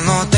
dándote bienvenido.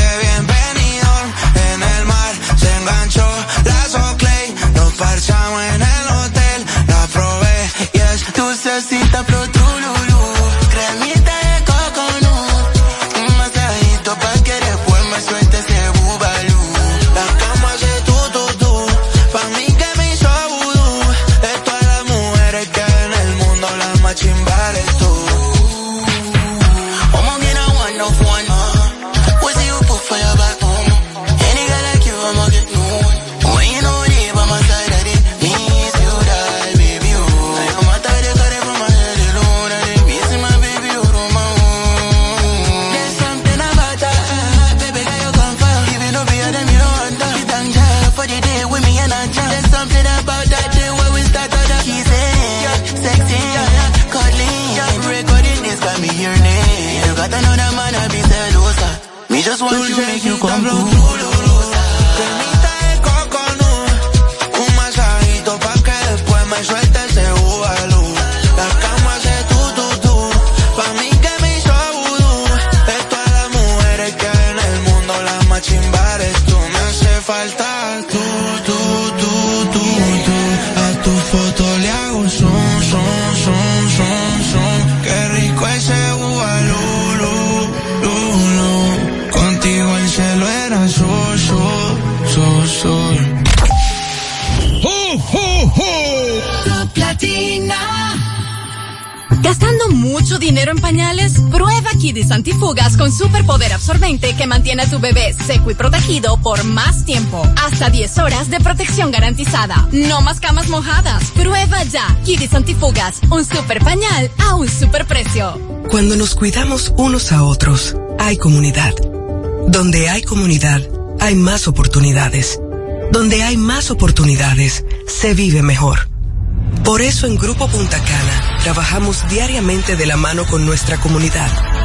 A tu bebé seco y protegido por más tiempo. Hasta 10 horas de protección garantizada. No más camas mojadas. Prueba ya. Kidis Antifugas, un super pañal a un super precio. Cuando nos cuidamos unos a otros, hay comunidad. Donde hay comunidad, hay más oportunidades. Donde hay más oportunidades, se vive mejor. Por eso en Grupo Punta Cana trabajamos diariamente de la mano con nuestra comunidad,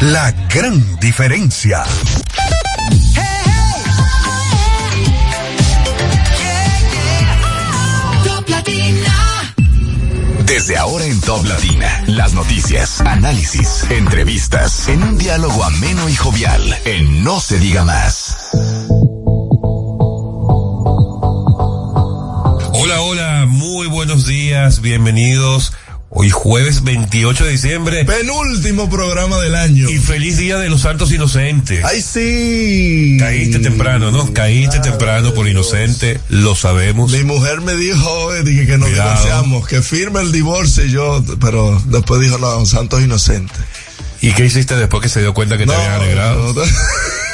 La gran diferencia. Desde ahora en Top Latina, las noticias, análisis, entrevistas, en un diálogo ameno y jovial, en No se diga más. Hola, hola, muy buenos días, bienvenidos. Hoy jueves 28 de diciembre. Penúltimo programa del año. Y feliz día de los santos inocentes. ¡Ay, sí! Caíste temprano, ¿no? Caíste temprano por inocente, lo sabemos. Mi mujer me dijo dije que nos Cuidado. divorciamos, que firme el divorcio y yo, pero después dijo los santos inocentes. ¿Y qué hiciste después que se dio cuenta que te habían alegrado? no,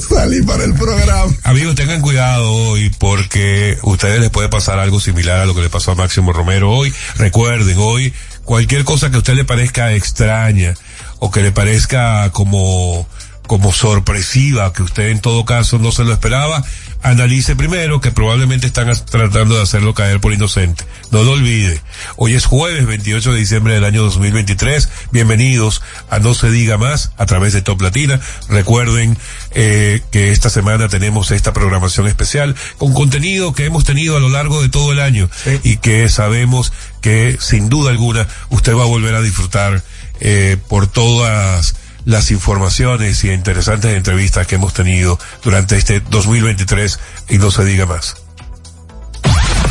salí para el programa. Amigos, tengan cuidado hoy porque a ustedes les puede pasar algo similar a lo que le pasó a Máximo Romero hoy. Recuerden, hoy cualquier cosa que a usted le parezca extraña o que le parezca como como sorpresiva, que usted en todo caso no se lo esperaba, analice primero que probablemente están tratando de hacerlo caer por inocente. No lo olvide. Hoy es jueves 28 de diciembre del año 2023. Bienvenidos a No se diga más a través de Top Latina. Recuerden eh, que esta semana tenemos esta programación especial con contenido que hemos tenido a lo largo de todo el año y que sabemos que sin duda alguna usted va a volver a disfrutar eh, por todas las informaciones y interesantes entrevistas que hemos tenido durante este 2023 y no se diga más.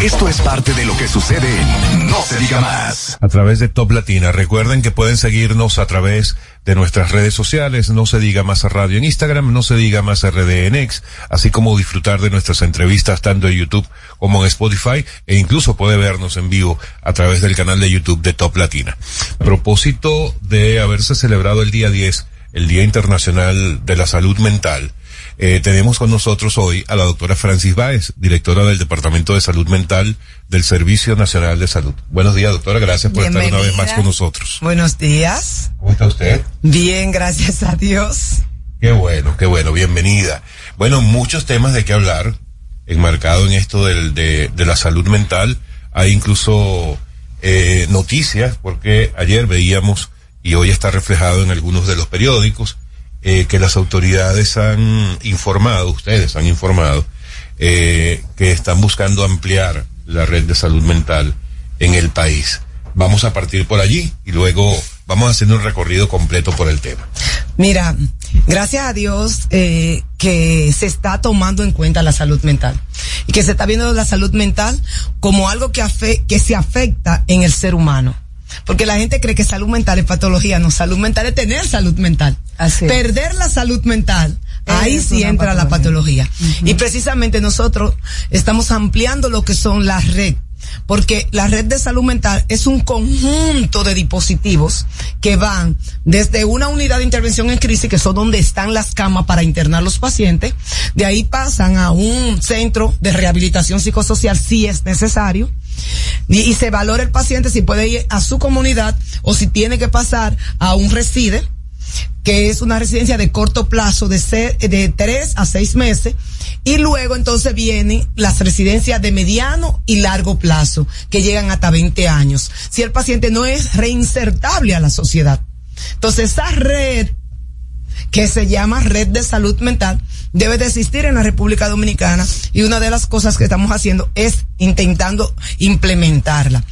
Esto es parte de lo que sucede en No se diga más. A través de Top Latina. Recuerden que pueden seguirnos a través de nuestras redes sociales, no se diga más a radio en Instagram, no se diga más RD en X, así como disfrutar de nuestras entrevistas tanto en YouTube como en Spotify e incluso puede vernos en vivo a través del canal de YouTube de Top Latina. A propósito de haberse celebrado el día 10, el Día Internacional de la Salud Mental, eh, tenemos con nosotros hoy a la doctora Francis Báez, directora del Departamento de Salud Mental del Servicio Nacional de Salud. Buenos días, doctora. Gracias por estar una vez más con nosotros. Buenos días. ¿Cómo está usted? Bien, gracias a Dios. Qué bueno, qué bueno. Bienvenida. Bueno, muchos temas de qué hablar, enmarcado en esto del, de, de la salud mental. Hay incluso eh, noticias, porque ayer veíamos, y hoy está reflejado en algunos de los periódicos, eh, que las autoridades han informado, ustedes han informado, eh, que están buscando ampliar la red de salud mental en el país. Vamos a partir por allí y luego vamos hacer un recorrido completo por el tema. Mira, gracias a Dios eh, que se está tomando en cuenta la salud mental y que se está viendo la salud mental como algo que, afe que se afecta en el ser humano. Porque la gente cree que salud mental es patología, no, salud mental es tener salud mental. Así es. Perder la salud mental, ahí sí entra la patología. Y precisamente nosotros estamos ampliando lo que son las red. Porque la red de salud mental es un conjunto de dispositivos que van desde una unidad de intervención en crisis, que son donde están las camas para internar los pacientes, de ahí pasan a un centro de rehabilitación psicosocial si es necesario, y, se valora el paciente si puede ir a su comunidad o si tiene que pasar a un reside, que es una residencia de corto plazo de, de tres a seis meses. Y luego entonces vienen las residencias de mediano y largo plazo, que llegan hasta 20 años. Si el paciente no es reinsertable a la sociedad. Entonces esa red que se llama Red de Salud Mental, debe de existir en la República Dominicana y una de las cosas que estamos haciendo es intentando implementarla.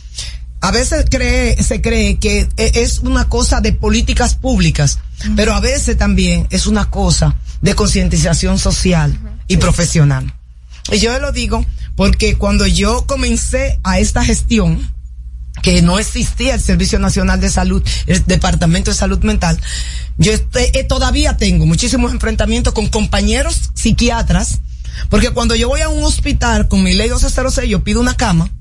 A veces cree, se cree que e- es una cosa de políticas públicas, pero a veces también es una cosa de concientización social y profesional. Y yo lo digo porque cuando yo comencé a esta gestión, que no existía el Servicio Nacional de Salud, el Departamento de Salud Mental, yo este- eh, todavía tengo muchísimos enfrentamientos con compañeros psiquiatras, porque cuando yo voy a un hospital con mi ley 1206, yo pido una cama,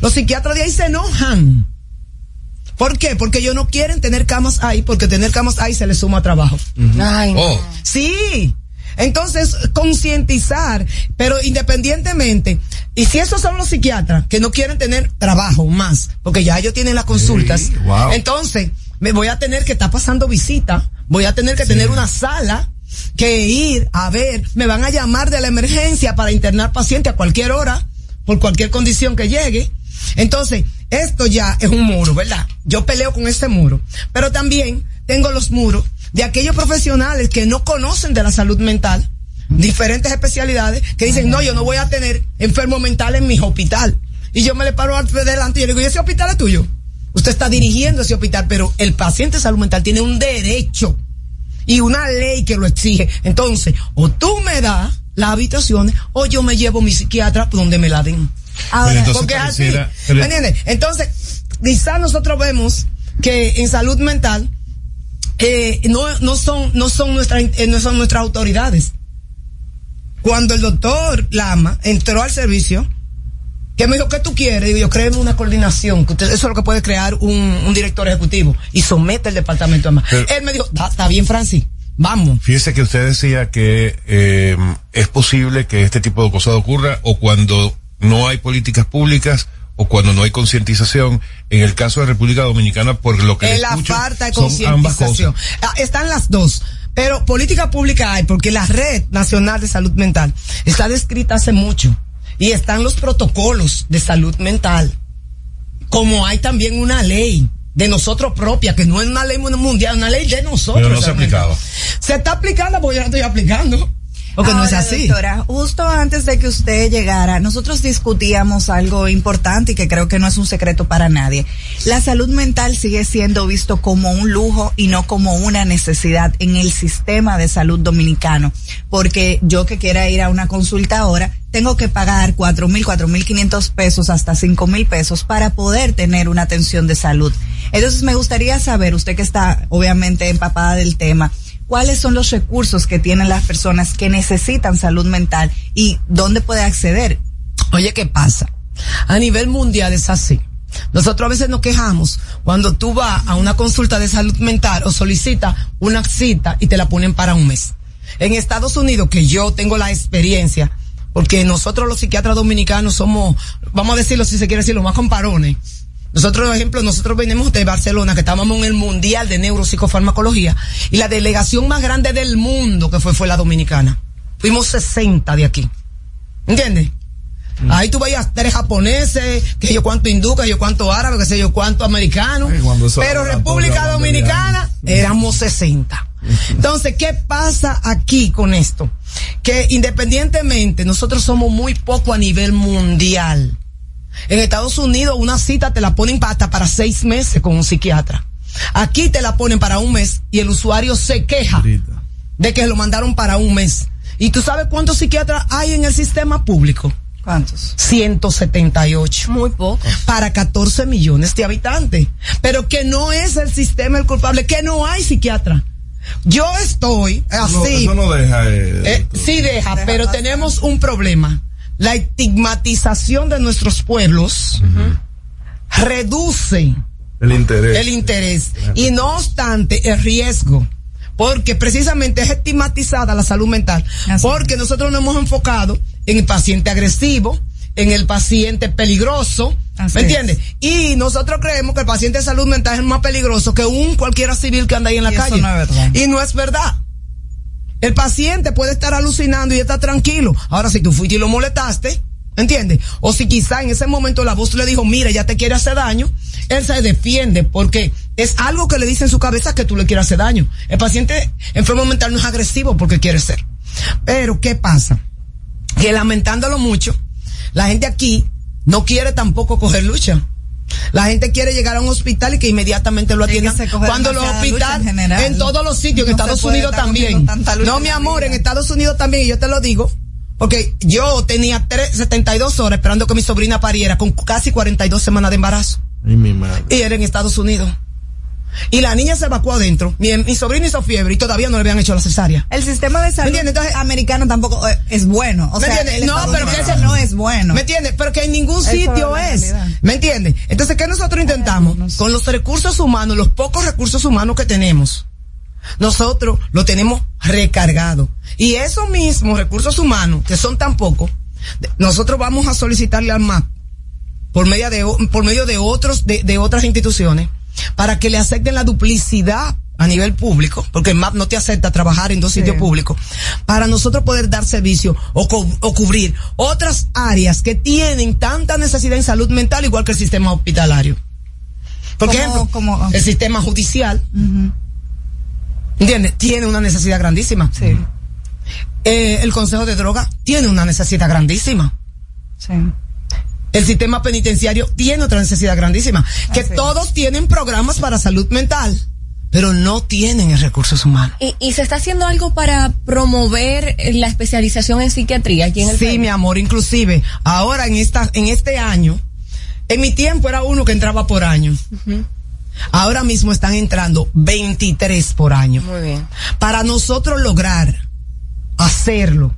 los psiquiatras de ahí se enojan. ¿Por qué? Porque ellos no quieren tener camas ahí, porque tener camas ahí se les suma trabajo. Ay, no. Oh, Sí. Entonces, concientizar, pero independientemente, y si esos son los psiquiatras que no quieren tener trabajo más, porque ya ellos tienen las consultas, Sí, wow. entonces me voy a tener que estar pasando visita, voy a tener que tener una sala, que ir a ver, me van a llamar de la emergencia para internar paciente a cualquier hora, por cualquier condición que llegue. Entonces, esto ya es un muro, ¿verdad? Yo peleo con este muro, pero también tengo los muros de aquellos profesionales que no conocen de la salud mental, diferentes especialidades, que dicen, no, yo no voy a tener enfermo mental en mi hospital. Y yo me le paro al delante y le digo, ¿y ese hospital es tuyo? Usted está dirigiendo ese hospital, pero el paciente de salud mental tiene un derecho y una ley que lo exige. Entonces, o tú me das las habitaciones o yo me llevo mi psiquiatra donde me la den. Pero entonces Porque es así. pareciera- pero- ¿Me entiendes? Entonces, quizás nosotros vemos que en salud mental eh, no, no son, no son nuestras, eh, no son nuestras autoridades. Cuando el doctor Lama entró al servicio, que me dijo, ¿qué tú quieres? Digo, yo créeme una coordinación, que usted- eso es lo que puede crear un, un director ejecutivo y somete el departamento a más. Pero- Él me dijo, "Da- está bien, Francis, vamos. Fíjese que usted decía que eh, es posible que este tipo de cosas ocurra o cuando no hay políticas públicas o cuando no hay concientización. En el caso de República Dominicana, por lo que Es la escucho, falta de concientización. Ah, Están las dos. Pero política pública hay, porque la Red Nacional de Salud Mental está descrita hace mucho. Y están los protocolos de salud mental. Como hay también una ley de nosotros propia, que no es una ley mundial, una ley de nosotros. Pero no se aplicaba. Se está aplicando porque yo la estoy aplicando. Porque no es Ahora, así. Doctora, justo antes de que usted llegara, nosotros discutíamos algo importante y que creo que no es un secreto para nadie. La salud mental sigue siendo visto como un lujo y no como una necesidad en el sistema de salud dominicano. Porque yo que quiera ir a una consulta ahora, tengo que pagar cuatro mil, cuatro mil quinientos pesos hasta cinco mil pesos para poder tener una atención de salud. Entonces me gustaría saber, usted que está obviamente empapada del tema, cuáles son los recursos que tienen las personas que necesitan salud mental y dónde puede acceder. Oye, ¿qué pasa? A nivel mundial es así. Nosotros a veces nos quejamos cuando tú vas a una consulta de salud mental o solicitas una cita y te la ponen para un mes. En Estados Unidos, que yo tengo la experiencia, porque nosotros los psiquiatras dominicanos somos, vamos a decirlo si se quiere decir, los más comparones. Nosotros, por ejemplo, nosotros venimos de Barcelona, que estábamos en el Mundial de Neuropsicofarmacología, y la delegación más grande del mundo que fue, fue la dominicana. Fuimos 60 de aquí. ¿Entiendes? Ahí tú veías tres japoneses, que yo cuánto hindú, que yo cuánto árabe, que sé yo cuánto americano. Ay, Pero República Dominicana éramos 60. Entonces, ¿qué pasa aquí con esto? Que independientemente, nosotros somos muy poco a nivel mundial. En Estados Unidos una cita te la ponen hasta para seis meses con un psiquiatra. Aquí te la ponen para un mes y el usuario se queja de que lo mandaron para un mes. ¿Y tú sabes cuántos psiquiatras hay en el sistema público? ¿Cuántos? 178. Muy poco. Para 14 millones de habitantes. Pero que no es el sistema el culpable, que no hay psiquiatra. Yo estoy No, así. eso no deja. eh, Eh, sí deja, pero tenemos un problema. La estigmatización de nuestros pueblos reduce el interés. el interés. Y no obstante, el riesgo. Porque precisamente es estigmatizada la salud mental. Así porque nosotros nos hemos enfocado en el paciente agresivo, en el paciente peligroso. Así ¿Me es. entiendes? Y nosotros creemos que el paciente de salud mental es más peligroso que un cualquiera civil que anda ahí en la Y eso calle. no es verdad. Y no es verdad. El paciente puede estar alucinando y está tranquilo. Ahora, si tú fuiste y lo molestaste, ¿entiendes? O si quizá en ese momento la voz le dijo, mira, ya te quiere hacer daño, él se defiende porque es algo que le dice en su cabeza que tú le quieres hacer daño. El paciente enfermo mental no es agresivo porque quiere ser. Pero, ¿qué pasa? Que lamentándolo mucho, la gente aquí no quiere tampoco coger lucha. La gente quiere llegar a un hospital y que inmediatamente lo atiendan. Cuando los hospitales, en todos los sitios, en No Estados Unidos también. No, mi amor, en Estados Unidos también, y yo te lo digo, porque yo tenía tres, 72 horas esperando que mi sobrina pariera con casi 42 semanas de embarazo. Ay, mi madre. Y era en Estados Unidos. Y la niña se evacuó adentro. Mi, mi sobrina hizo fiebre y todavía no le habían hecho la cesárea. El sistema de salud? Entonces- americano tampoco eh, es bueno. O ¿Me sea, el No, pero que ese- no es bueno. ¿Me entiendes? Pero que en ningún sitio es. ¿Me entiendes? Entonces, ¿qué nosotros intentamos? no sé. Con los recursos humanos, los pocos recursos humanos que tenemos, nosotros lo tenemos recargado. Y esos mismos recursos humanos, que son tan pocos, nosotros vamos a solicitarle al MAP, por medio de, por medio de otros, de, de otras instituciones, para que le acepten la duplicidad a nivel público, porque el MAP no te acepta trabajar en dos sitios públicos, para nosotros poder dar servicio o, co- o cubrir otras áreas que tienen tanta necesidad en salud mental igual que el sistema hospitalario. Por Como- ejemplo, como- el sistema judicial, ¿entiendes? Tiene una necesidad grandísima. Sí, Eh, el Consejo de Droga tiene una necesidad grandísima. sí. El sistema penitenciario tiene otra necesidad grandísima. Que Así es. todos tienen programas para salud mental, pero no tienen el recursos humanos. ¿Y, y se está haciendo algo para promover la especialización en psiquiatría aquí en el Sí, país? mi amor, inclusive, ahora en esta, en este año, en mi tiempo era uno que entraba por año. Ahora mismo están entrando 23 por año. Muy bien. Para nosotros lograr hacerlo,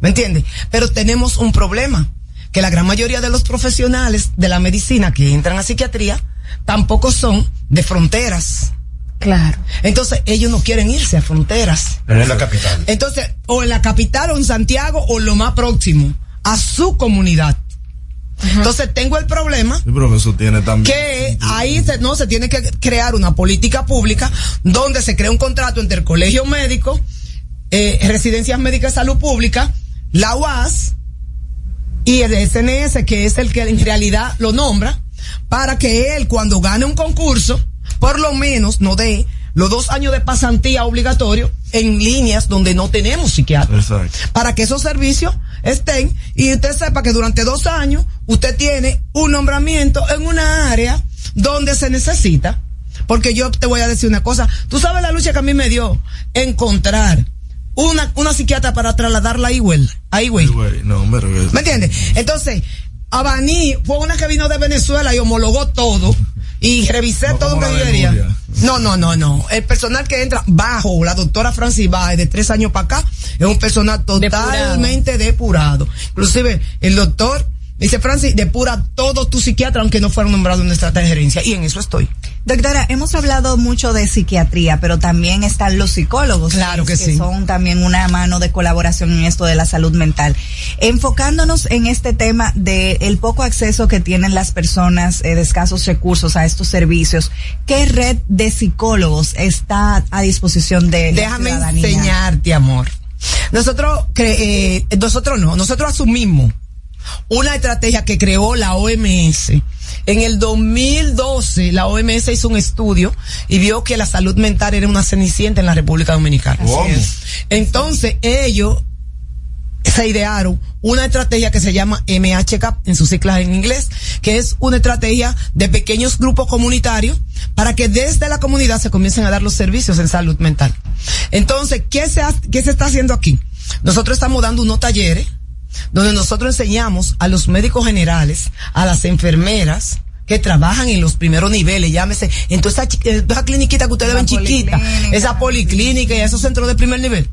¿me entiendes? Pero tenemos un problema, que la gran mayoría de los profesionales de la medicina que entran a psiquiatría tampoco son de fronteras. Claro. Entonces, ellos no quieren irse a fronteras. En la capital. Entonces, o en la capital o en Santiago o lo más próximo a su comunidad. Entonces tengo el problema Sí, pero eso tiene también. que ahí se, no se tiene que crear una política pública donde se crea un contrato entre el colegio médico, eh, residencias médicas de salud pública, la UAS y el SNS, que es el que en realidad lo nombra, para que él cuando gane un concurso, por lo menos no dé los dos años de pasantía obligatorio en líneas donde no tenemos psiquiatras Exacto. para que esos servicios estén y usted sepa que durante dos años usted tiene un nombramiento en una área donde se necesita. Porque yo te voy a decir una cosa, tú sabes la lucha que a mí me dio encontrar una, una psiquiatra para trasladarla a Ewell, a Ewell. Güey, No, pero que- ¿Me entiendes? Entonces, Abani fue una que vino de Venezuela y homologó todo y revisé No todo lo que yo quería. No, no, no, no. El personal que entra bajo la doctora Francis Baez de tres años para acá es un personal totalmente depurado. Inclusive el doctor dice Francis depura todo tu psiquiatra aunque no fuera nombrado en nuestra gerencia y en eso estoy. Doctora, hemos hablado mucho de psiquiatría, pero también están los psicólogos. Claro que sí. son también una mano de colaboración en esto de la salud mental. Enfocándonos en este tema de el poco acceso que tienen las personas eh, de escasos recursos a estos servicios, ¿qué red de psicólogos está a disposición de la Déjame ciudadanía? enseñarte, amor. Nosotros, cre- eh, nosotros no, nosotros asumimos una estrategia que creó la OMS. En el 2012, la OMS hizo un estudio y vio que la salud mental era una cenicienta en la República Dominicana. Entonces, ellos se idearon una estrategia que se llama MHCAP en sus siglas en inglés, que es una estrategia de pequeños grupos comunitarios para que desde la comunidad se comiencen a dar los servicios en salud mental. Entonces, ¿qué se, ha- qué se está haciendo aquí? Nosotros estamos dando unos talleres donde nosotros enseñamos a los médicos generales, a las enfermeras, que trabajan en los primeros niveles, llámese, en toda esa, chi- en toda esa cliniquita que ustedes La ven chiquita, esa policlínica y esos centros de primer nivel.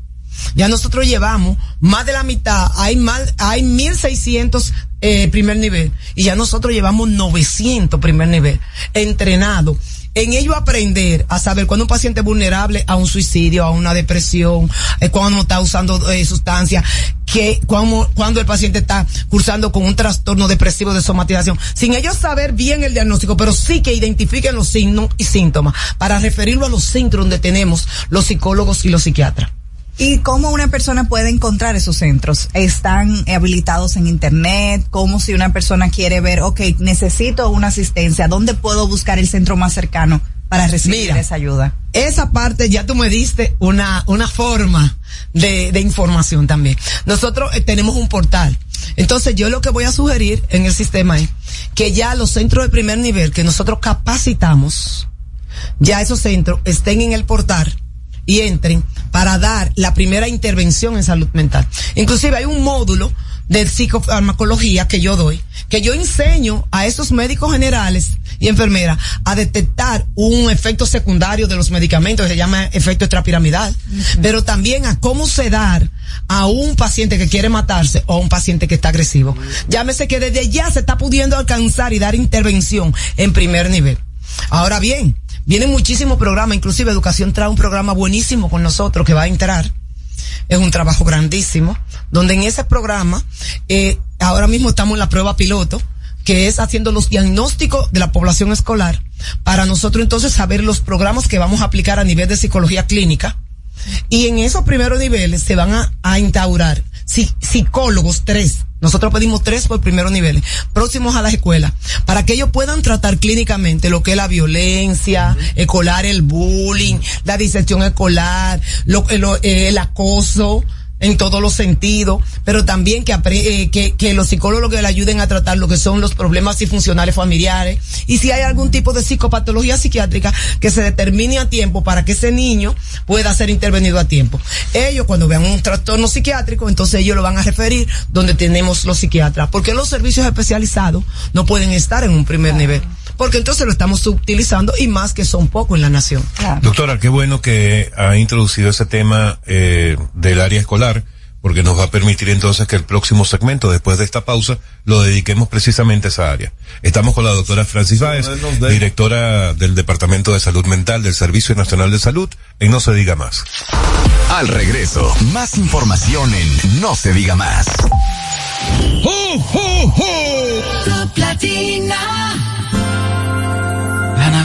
Ya nosotros llevamos más de la mitad, hay más, hay 1600 eh, primer nivel y ya nosotros llevamos 900 primer nivel entrenado. En ello aprender a saber cuando un paciente es vulnerable a un suicidio, a una depresión, eh, cuando está usando eh, sustancias, que cuando, cuando el paciente está cursando con un trastorno depresivo de somatización, sin ellos saber bien el diagnóstico, pero sí que identifiquen los signos y síntomas para referirlo a los centros donde tenemos los psicólogos y los psiquiatras. ¿Y cómo una persona puede encontrar esos centros? ¿Están habilitados en Internet? ¿Cómo si una persona quiere ver, ok, necesito una asistencia, ¿dónde puedo buscar el centro más cercano para recibir Mira. esa ayuda? esa parte ya tú me diste una, una forma de, de información también. Nosotros eh, tenemos un portal. Entonces yo lo que voy a sugerir en el sistema es que ya los centros de primer nivel que nosotros capacitamos, ya esos centros estén en el portal y entren para dar la primera intervención en salud mental. Inclusive hay un módulo de psicofarmacología que yo doy, que yo enseño a esos médicos generales y enfermeras a detectar un efecto secundario de los medicamentos que se llama efecto extrapiramidal, pero también a cómo sedar a un paciente que quiere matarse o a un paciente que está agresivo. Llámese que desde ya se está pudiendo alcanzar y dar intervención en primer nivel. Ahora bien, vienen muchísimos programas, inclusive Educación trae un programa buenísimo con nosotros que va a entrar. Es un trabajo grandísimo, donde en ese programa, eh, ahora mismo estamos en la prueba piloto, que es haciendo los diagnósticos de la población escolar, para nosotros entonces saber los programas que vamos a aplicar a nivel de psicología clínica. Y en esos primeros niveles se van a, a instaurar psi- psicólogos, tres. Nosotros pedimos tres por primeros niveles, próximos a las escuelas, para que ellos puedan tratar clínicamente lo que es la violencia escolar, el bullying, la diserción escolar, lo, eh, lo- eh, el acoso en todos los sentidos, pero también que, eh, que, que los psicólogos le ayuden a tratar lo que son los problemas disfuncionales familiares. Y si hay algún tipo de psicopatología psiquiátrica que se determine a tiempo para que ese niño pueda ser intervenido a tiempo. Ellos cuando vean un trastorno psiquiátrico, entonces ellos lo van a referir donde tenemos los psiquiatras, porque los servicios especializados no pueden estar en un primer nivel, porque entonces lo estamos utilizando y más que son pocos en la nación. Doctora, qué bueno que ha introducido ese tema eh, del área escolar, porque nos va a permitir entonces que el próximo segmento, después de esta pausa, lo dediquemos precisamente a esa área. Estamos con la doctora Francis Báez, directora del Departamento de Salud Mental del Servicio Nacional de Salud, en No Se Diga Más. Al regreso, más información en No se diga más. ¡Ho, ho, ho! Platina. La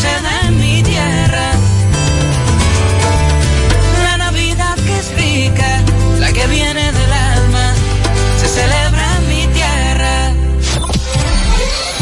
Da en mi tierra. La Navidad que es rica, la que viene del alma, se celebra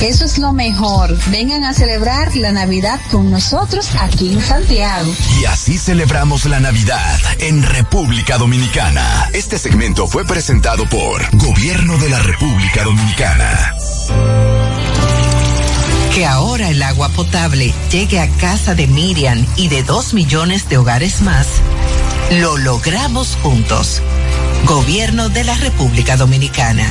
Eso es lo mejor. Vengan a celebrar la Navidad con nosotros aquí en Santiago. Y así celebramos la Navidad en República Dominicana. Este segmento fue presentado por Gobierno de la República Dominicana. Que ahora el agua potable llegue a casa de Miriam y de dos millones de hogares más, lo logramos juntos. Gobierno de la República Dominicana.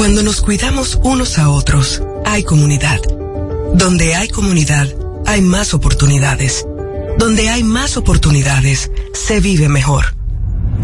Cuando nos cuidamos unos a otros, hay comunidad. Donde hay comunidad, hay más oportunidades. Donde hay más oportunidades, se vive mejor.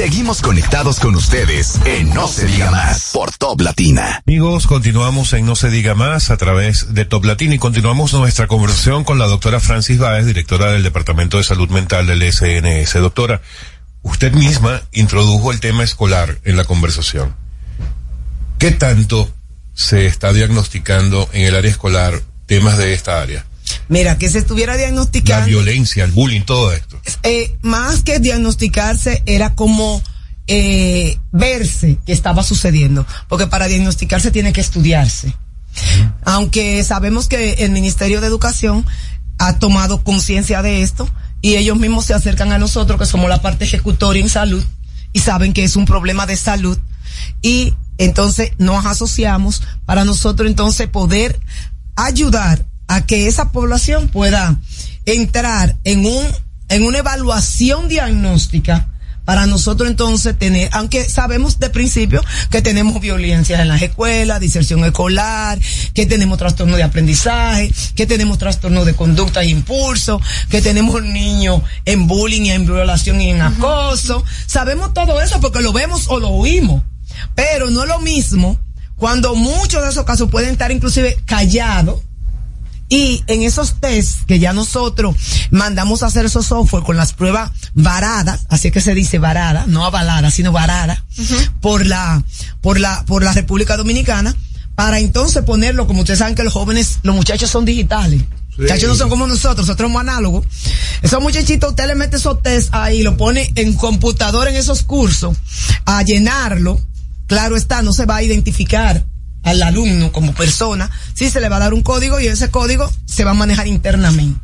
Seguimos conectados con ustedes en No se diga más por Top Latina. Amigos, continuamos en No se diga más a través de Top Latina y continuamos nuestra conversación con la doctora Francis Baez, directora del Departamento de Salud Mental del SNS. Doctora, usted misma introdujo el tema escolar en la conversación. ¿Qué tanto se está diagnosticando en el área escolar temas de esta área? Mira, que se estuviera La diagnosticando. violencia, el bullying, todo esto. eh, más que diagnosticarse, era como eh, verse que estaba sucediendo. Porque para diagnosticarse tiene que estudiarse. Aunque sabemos que el Ministerio de Educación ha tomado conciencia de esto y ellos mismos se acercan a nosotros, que somos la parte ejecutoria en salud, y saben que es un problema de salud. Y entonces nos asociamos para nosotros entonces poder ayudar a que esa población pueda entrar en un en una evaluación diagnóstica para nosotros entonces tener, aunque sabemos de principio que tenemos violencia en las escuelas, diserción escolar, que tenemos trastorno de aprendizaje, que tenemos trastorno de conducta e impulso, que tenemos niños en bullying y en violación y en acoso. Sabemos todo eso porque lo vemos o lo oímos. Pero no es lo mismo cuando muchos de esos casos pueden estar inclusive callados y en esos test que ya nosotros mandamos a hacer esos software con las pruebas varadas, así que se dice varada, no avalada, sino varada, por la, por la, por la República Dominicana, para entonces ponerlo, como ustedes saben que los jóvenes, los muchachos son digitales. Sí. Muchachos no son como nosotros, nosotros somos análogos. Esos muchachitos, usted le mete esos test ahí, lo pone en computador en esos cursos, a llenarlo. Claro está, no se va a identificar al alumno como persona, sí se le va a dar un código y ese código se va a manejar internamente.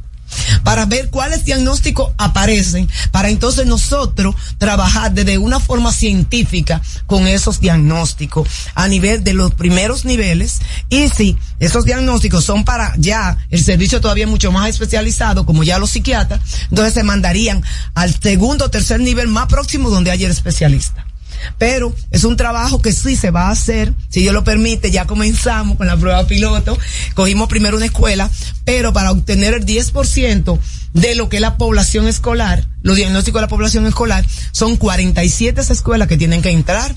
para ver cuáles diagnósticos aparecen, para entonces nosotros trabajar desde una forma científica con esos diagnósticos a nivel de los primeros niveles y si esos diagnósticos son para ya el servicio todavía mucho más especializado como ya los psiquiatras, entonces se mandarían al segundo o tercer nivel más próximo donde haya el especialista. Pero es un trabajo que sí se va a hacer, si Dios lo permite, ya comenzamos con la prueba piloto, cogimos primero una escuela, pero para obtener el 10% de lo que es la población escolar, los diagnósticos de la población escolar, son 47 escuelas que tienen que entrar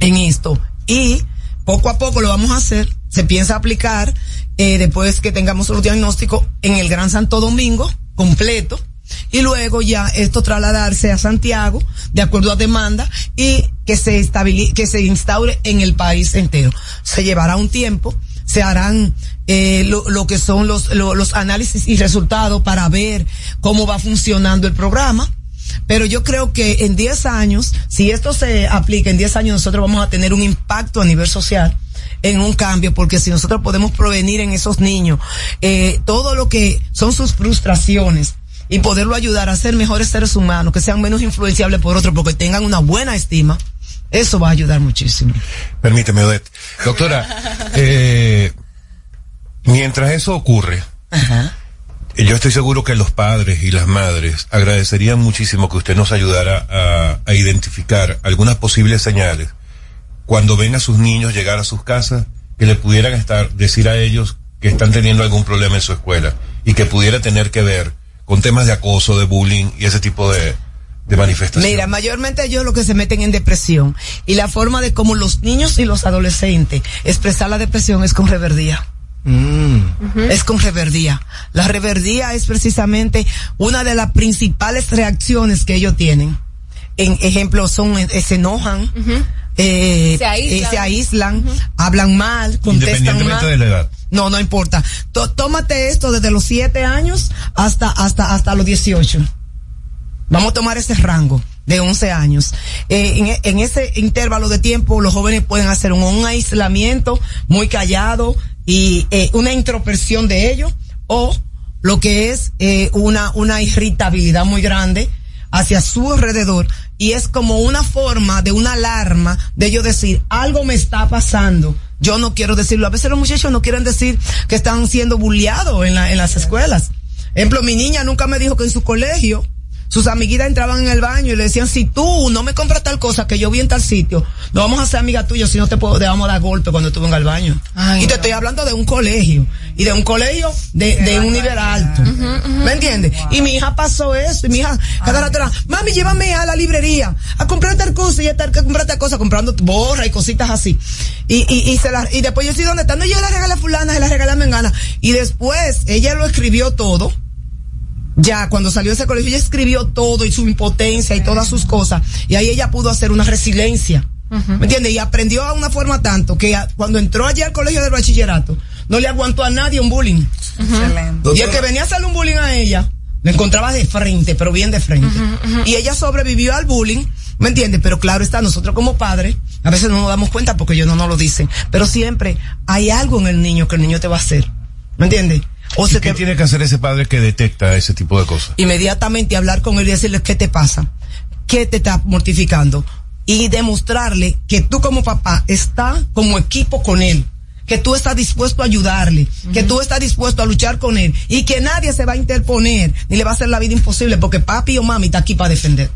en esto. Y poco a poco lo vamos a hacer, se piensa aplicar eh, después que tengamos los diagnósticos en el Gran Santo Domingo completo y luego ya esto trasladarse a Santiago de acuerdo a demanda y que se estabili que se instaure en el país entero. Se llevará un tiempo, se harán eh, lo, lo, que son los, lo, los análisis y resultados para ver cómo va funcionando el programa. Pero yo creo que en 10 años, si esto se aplica, en 10 años nosotros vamos a tener un impacto a nivel social en un cambio, porque si nosotros podemos provenir en esos niños eh, todo lo que son sus frustraciones, y poderlo ayudar a ser mejores seres humanos, que sean menos influenciables por otros, porque tengan una buena estima, eso va a ayudar muchísimo. Permíteme, Odette. Doctora, eh, mientras eso ocurre, yo estoy seguro que los padres y las madres agradecerían muchísimo que usted nos ayudara a, a identificar algunas posibles señales cuando ven a sus niños llegar a sus casas que le pudieran estar, decir a ellos que están teniendo algún problema en su escuela y que pudiera tener que ver con temas de acoso, de bullying y ese tipo de, de manifestaciones. Mira, mayormente ellos lo que se meten en depresión y la forma de cómo los niños y los adolescentes expresar la depresión es con reverdía. Mm. Es con reverdía. La reverdía es precisamente una de las principales reacciones que ellos tienen. En ejemplo, son, eh, se enojan, eh, Se aíslan. eh, se aíslan, hablan mal, contestan Independientemente mal. de la edad. No, no importa. Tó- tómate esto desde los 7 años hasta, hasta, hasta los 18. Vamos a tomar ese rango de 11 años. Eh, en, en ese intervalo de tiempo, los jóvenes pueden hacer un, un aislamiento muy callado y eh, una introspección de ellos o lo que es eh, una, una irritabilidad muy grande hacia su alrededor y es como una forma de una alarma de ellos decir algo me está pasando. Yo no quiero decirlo. A veces los muchachos no quieren decir que están siendo bulleados en, la, en las escuelas. Ejemplo, mi niña nunca me dijo que en su colegio sus amiguitas entraban en el baño y le decían, si tú no me compras tal cosa que yo vi en tal sitio, no vamos a ser amigas tuyas si no te, puedo, te vamos a dar golpe cuando tú vengas al baño. y te estoy hablando de un colegio. Y de un colegio de, de un nivel alto. ¿Me entiendes? Y mi hija pasó eso. Y mi hija, cada rato era, mami, llévame a la librería a comprar tal cosa y a tal, que comprar tal cosa, comprando borra y cositas así. Y, y, y se la, y después yo sí, ¿dónde está? No, yo la regalé a fulana, se la regalé a mengana. Y después ella lo escribió todo ya cuando salió de ese colegio ella escribió todo y su impotencia y todas sus cosas. Y ahí ella pudo hacer una resiliencia. ¿me entiendes? y aprendió a una forma tanto que a- cuando entró allí al colegio del bachillerato no le aguantó a nadie un bullying. Y el que venía a hacerle un bullying a ella lo encontraba de frente pero bien de frente. Y ella sobrevivió al bullying ¿me entiendes? pero claro está nosotros como padres a veces no nos damos cuenta porque ellos no nos lo dicen. Pero siempre hay algo en el niño que el niño te va a hacer ¿me entiendes? O ¿Y se qué te- tiene que hacer ese padre que detecta ese tipo de cosas? inmediatamente hablar con él y decirle qué te pasa, qué te está mortificando y demostrarle que tú como papá estás como equipo con él, que tú estás dispuesto a ayudarle, que tú estás dispuesto a luchar con él y que nadie se va a interponer ni le va a hacer la vida imposible porque papi o mami está aquí para defender.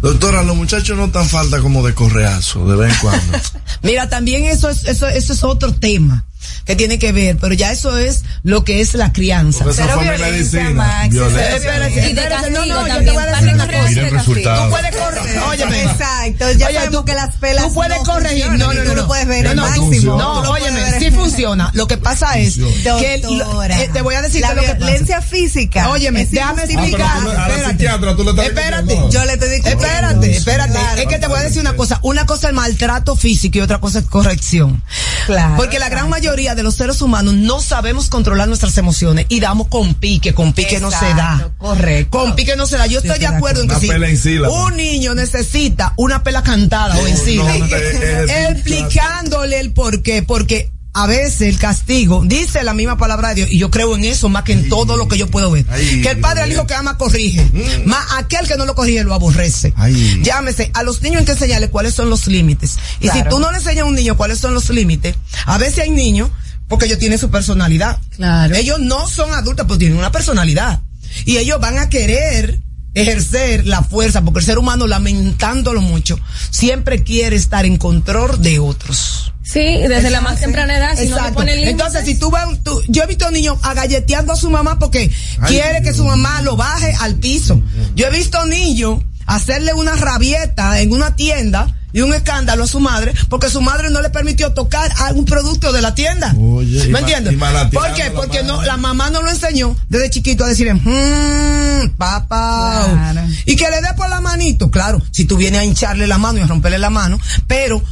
Doctora, los muchachos no están falta como de correazo, de vez en cuando. Mira, también eso es, eso, eso es otro tema que tiene que ver, pero ya eso es lo que es la crianza. Porque Pero fue violencia. Max, Violencia. Y de no, no, yo también, te voy a decir una cosa. Tú puedes corregir, óyeme. Exacto, ya Oye, sabemos tú- que las pelas Tú puedes no corregir, no, y no, tú no, no. puedes ver no, al no, máximo. No, lo óyeme, sí funciona. Lo que pasa es que Doctora, eh, te voy a decir la que lo que pasa. violencia física Óyeme, déjame explicar. Ah, Espérate. psiquiatra tú le estás Espérate. diciendo. Yo le estoy diciendo. Espérate, espérate. Es que te voy a decir una cosa. Una cosa es maltrato físico y otra cosa es corrección. Claro. Porque la gran mayoría de los seres humanos no sabemos controlar nuestras emociones y damos con pique, con pique no se da. Correcto. Con pique no se da. Yo Sí, estoy de acuerdo en que si un niño necesita una pela cantada o en no, explicándole el por qué, porque a veces el castigo, dice la misma palabra de Dios, y yo creo en eso más que en todo lo que yo puedo ver. que el padre al hijo que ama corrige, Mm. más aquel que no lo corrige lo aborrece. Llámese, a los niños hay que enseñarles cuáles son los límites. Y si tú no le enseñas a un niño cuáles son los límites, a veces hay niños, porque ellos tienen su personalidad. Claro. Ellos no son adultos, pero tienen una personalidad. Y ellos van a querer ejercer la fuerza, porque el ser humano, lamentándolo mucho, siempre quiere estar en control de otros. Sí, desde la más temprana edad, si no te Exacto. ponen límites. Entonces, si tú vas, tú- yo he visto niños agalleteando a su mamá porque quiere que su mamá lo baje al piso. Yo he visto niños hacerle una rabieta en una tienda y un escándalo a su madre porque su madre no le permitió tocar algún producto de la tienda. Oye, ¿Me entiendes? ¿Por qué? Porque no, la mamá no lo enseñó desde chiquito a decirle, mmm, papá. Claro. Y que le dé por la manito. Claro, si tú vienes a hincharle la mano y a romperle la mano, pero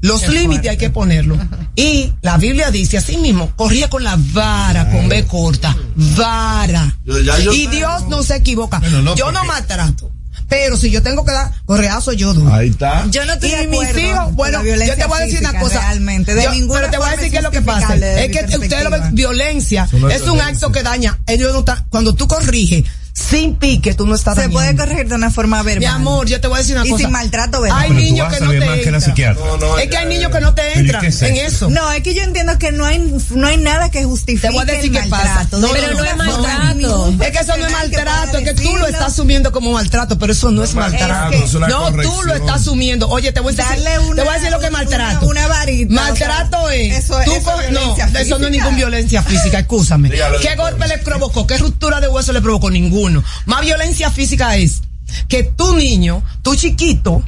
los Qué límites fuerte. hay que ponerlo. Y la Biblia dice así mismo, corría con la vara, con B corta, vara. Yo- ya yo y tengo- Dios no se equivoca. Bueno, no, yo no maltrato. Pero si yo tengo que dar correazo, yo doy. Ahí está. Yo no estoy y de mis acuerdo hijos, con bueno, yo te voy a decir una cosa. realmente, de Yo- ninguna pero te voy a decir qué es lo que pasa. Es que ustedes lo ven, violencia es un acto que daña. Ellos no están- cuando tú corriges sin pique, tú no estás Se dañando. puede corregir de una forma verbal. Mi amor, yo te voy a decir una y cosa. sin maltrato verbal. Hay niños que no te que entran. psiquiatra. No, no, es que hay niños que no te ¿y entran es en eso? No, es que yo entiendo que no hay, no hay nada que justifique Te voy a decir qué pasa. maltrato. No, pero no ninguna es maltrato. Es que eso no es maltrato, es que tú lo estás asumiendo como maltrato, pero eso no es maltrato. Es que- es una no, tú lo estás asumiendo. Oye, te voy a decir, Darle una- te voy a decir lo que es maltrato. una varita, Maltrato o sea, es. eso es- no, eso no es ninguna violencia física, escúchame. ¿Qué golpe le provocó? ¿Qué ruptura de hueso le provocó? Más violencia física es que tu niño, tu chiquito,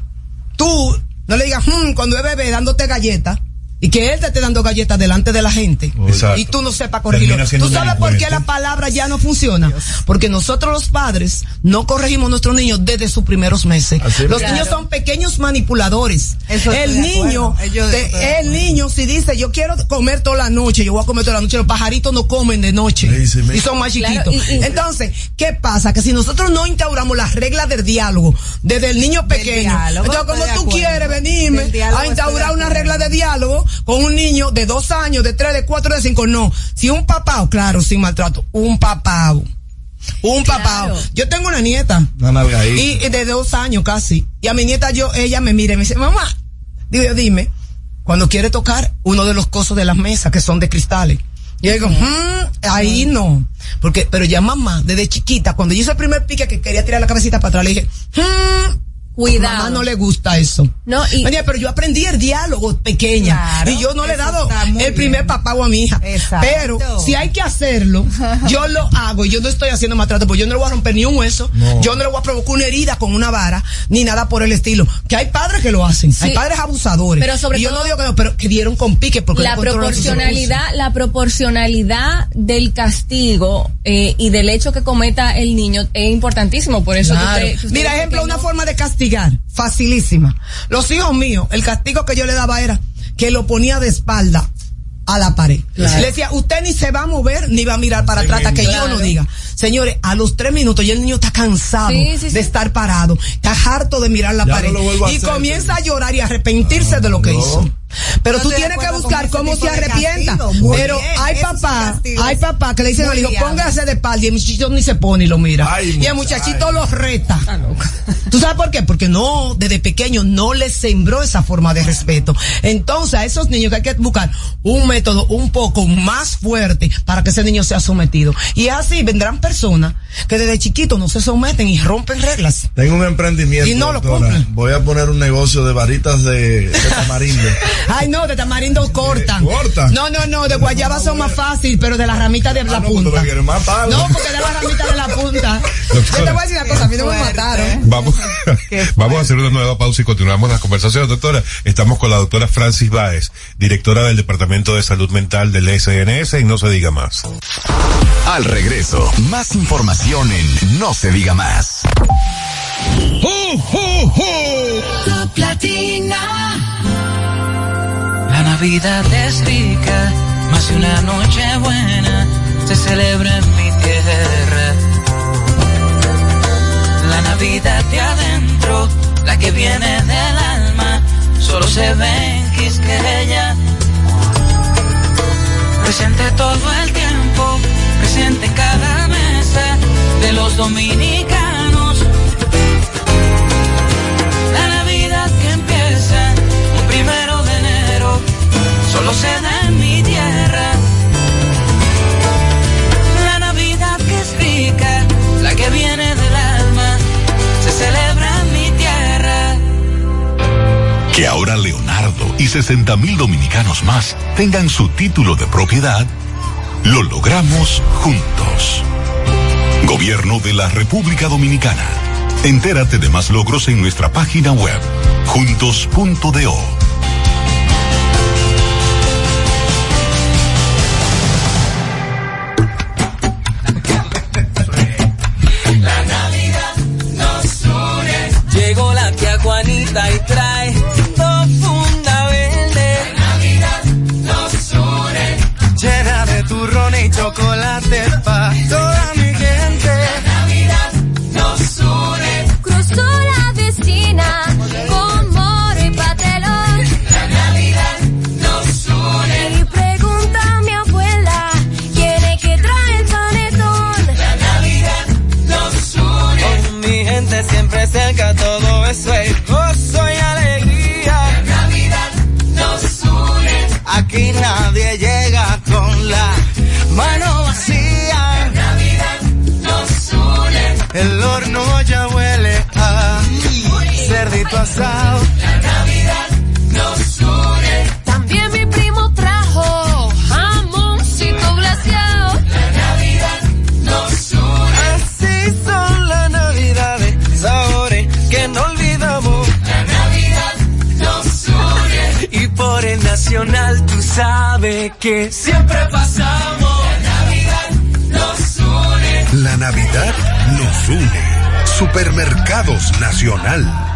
tú no le digas, "Hmm", cuando es bebé dándote galletas. Y que él te esté dando galletas delante de la gente. Exacto. Y tú no sepas corregirlo. ¿Tú sabes por qué la palabra ya no funciona? Porque nosotros los padres no corregimos a nuestros niños desde sus primeros meses. Los Claro. niños son pequeños manipuladores. Eso el niño, te- el niño si dice yo quiero comer toda la noche, yo voy a comer toda la noche, los pajaritos no comen de noche Sí, sí, me- y son más Claro, chiquitos. y- y- Entonces, ¿qué pasa? Que si nosotros no instauramos las reglas del diálogo desde el niño pequeño, diálogo, entonces como tú acuerdo. quieres venirme a instaurar una regla de diálogo con un niño de dos años, de tres, de cuatro, de cinco, no. Si un papá, claro, sin maltrato, un papá, un papá. Claro. Yo tengo una nieta Una y y de dos años casi. Y a mi nieta yo, ella me mira y me dice, mamá, digo, yo, dime, cuando quiere tocar uno de los cosos de las mesas que son de cristales. Y yo digo, "Mm, ahí no. Porque, pero ya mamá, desde chiquita, cuando yo hice el primer pique que quería tirar la cabecita para atrás, le dije, "Mm, Cuidado. Mamá no le gusta eso. No, y- Oye, pero yo aprendí el diálogo pequeña. Claro, y yo no le he dado el primer bien. papá a mi hija. Exacto. Pero si hay que hacerlo, yo lo hago y yo no estoy haciendo maltrato, porque yo no le voy a romper ni un hueso, No. yo no le voy a provocar una herida con una vara, ni nada por el estilo. Que hay padres que lo hacen, hay padres abusadores. Pero sobre y yo todo- no digo que no, pero que dieron con pique porque la proporcionalidad, la proporcionalidad del castigo eh, y del hecho que cometa el niño es importantísimo. Por eso que usted- que usted Mira, ejemplo, que una no- forma de castigar, facilísima. Los hijos míos, el castigo que yo le daba era que lo ponía de espalda a la pared. Claro. Le decía, usted ni se va a mover ni va a mirar para Sí, atrás hasta que claro. yo no diga. Señores, a los tres minutos ya el niño está cansado Sí, sí, sí. de estar parado, está harto de mirar la Ya pared no y hacer, comienza a llorar y a arrepentirse de lo que no. hizo. Pero tú tienes que buscar cómo se arrepienta. castigo. Pero bien, hay castigos hay papás que le dicen al hijo, póngase de espalda y el muchachito ni se pone y lo mira. Ay, y el muchachito lo reta. ¿Tú sabes por qué? Porque no, desde pequeño no les sembró esa forma de respeto. Entonces, a esos niños que hay que buscar un método un poco más fuerte para que ese niño sea sometido. Y así vendrán personas que desde chiquitos no se someten y rompen reglas. Tengo un emprendimiento. Y no lo doctora. cumplen. Voy a poner un negocio de varitas de, de tamarindo. Ay, no, de tamarindo cortan. ¿Cortan? No, no, no, de guayaba son más fácil, pero de la ramita de la Ah, no, pues tú punta. matar. No, porque de la ramita de la punta. Yo te voy a decir una cosa, a mí no me mataron. Vamos, vamos a hacer una nueva pausa y continuamos las conversaciones, doctora. Estamos con la doctora Francis Báez, directora del Departamento de Salud Mental del SNS y no se diga más. Al regreso, más información en No se diga más. Top Latina. La Navidad es rica, más de una noche buena se celebra en mi tierra. La Navidad de adentro, la que viene del alma, solo se ve en Quisqueya. presente todo el tiempo, presente en cada mesa de los dominicanos. La Navidad que empieza un primero de enero, solo se da en mi tierra. La Navidad que es rica, la que viene del alma, se celebra en mi tierra. Que ahora Leonardo y 60 mil dominicanos más tengan su título de propiedad, lo logramos juntos. Gobierno de la República Dominicana. Entérate de más logros en nuestra página web, juntos.do. La Navidad nos une. Llegó la tía Juanita y trae funda verde. La Navidad nos une. Llena de turrón y chocolate pa' La Navidad nos une. También mi primo trajo jamoncito glaseado. La Navidad nos une. Así son las navidades, sabores que no olvidamos. La Navidad nos une. Y por el nacional tú sabes que siempre pasamos. La Navidad nos une. La Navidad nos une. Supermercados Nacional.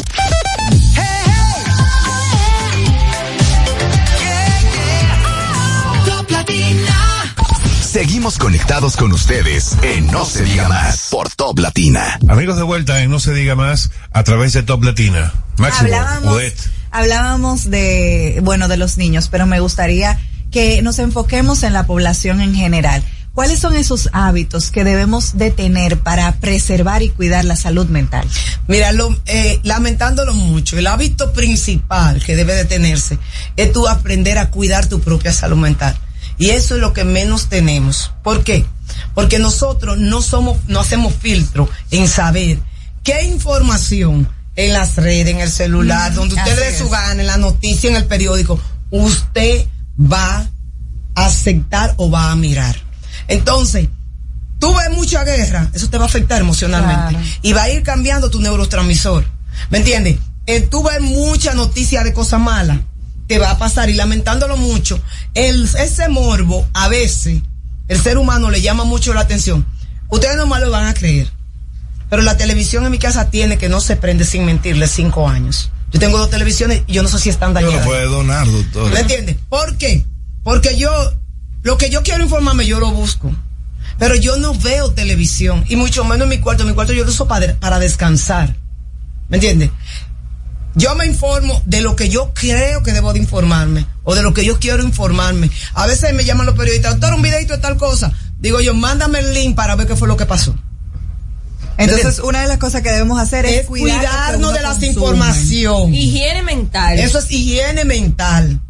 Seguimos conectados con ustedes en No se diga más por Top Latina. Amigos de vuelta en No se diga más a través de Top Latina. Máximo, Hablábamos- de, bueno, de los niños, pero me gustaría que nos enfoquemos en la población en general. ¿Cuáles son esos hábitos que debemos de tener para preservar y cuidar la salud mental? Mira, lo- eh, lamentándolo mucho, el hábito principal que debe de tenerse es tú aprender a cuidar tu propia salud mental. Y eso es lo que menos tenemos. ¿Por qué? Porque nosotros no somos, no hacemos filtro en saber qué información en las redes, en el celular, Mm, donde usted le dé su gana, en la noticia, en el periódico, usted va a aceptar o va a mirar. Entonces, tú ves mucha guerra, eso te va a afectar emocionalmente. Claro. Y va a ir cambiando tu neurotransmisor. ¿Me entiendes? Eh, tú ves mucha noticia de cosas malas, te va a pasar y lamentándolo mucho, el, ese morbo a veces el ser humano le llama mucho la atención. Ustedes nomás lo van a creer. Pero la televisión en mi casa tiene que no se prende sin mentirle cinco años. Yo tengo dos televisiones y yo no sé si están Yo dañadas. lo puede donar, doctor. ¿Me entiendes? ¿Por qué? Porque yo, lo que yo quiero informarme, yo lo busco. Pero yo no veo televisión, y mucho menos en mi cuarto. Mi cuarto yo lo uso para, para descansar. ¿Me entiendes? Yo me informo de lo que yo creo que debo de informarme, o de lo que yo quiero informarme. A veces me llaman los periodistas, doctor, un videito de tal cosa. Digo yo, mándame el link para ver qué fue lo que pasó. Entonces, una de las cosas que debemos hacer es, cuidarnos de las consume. informaciones. Higiene mental. Eso es higiene mental.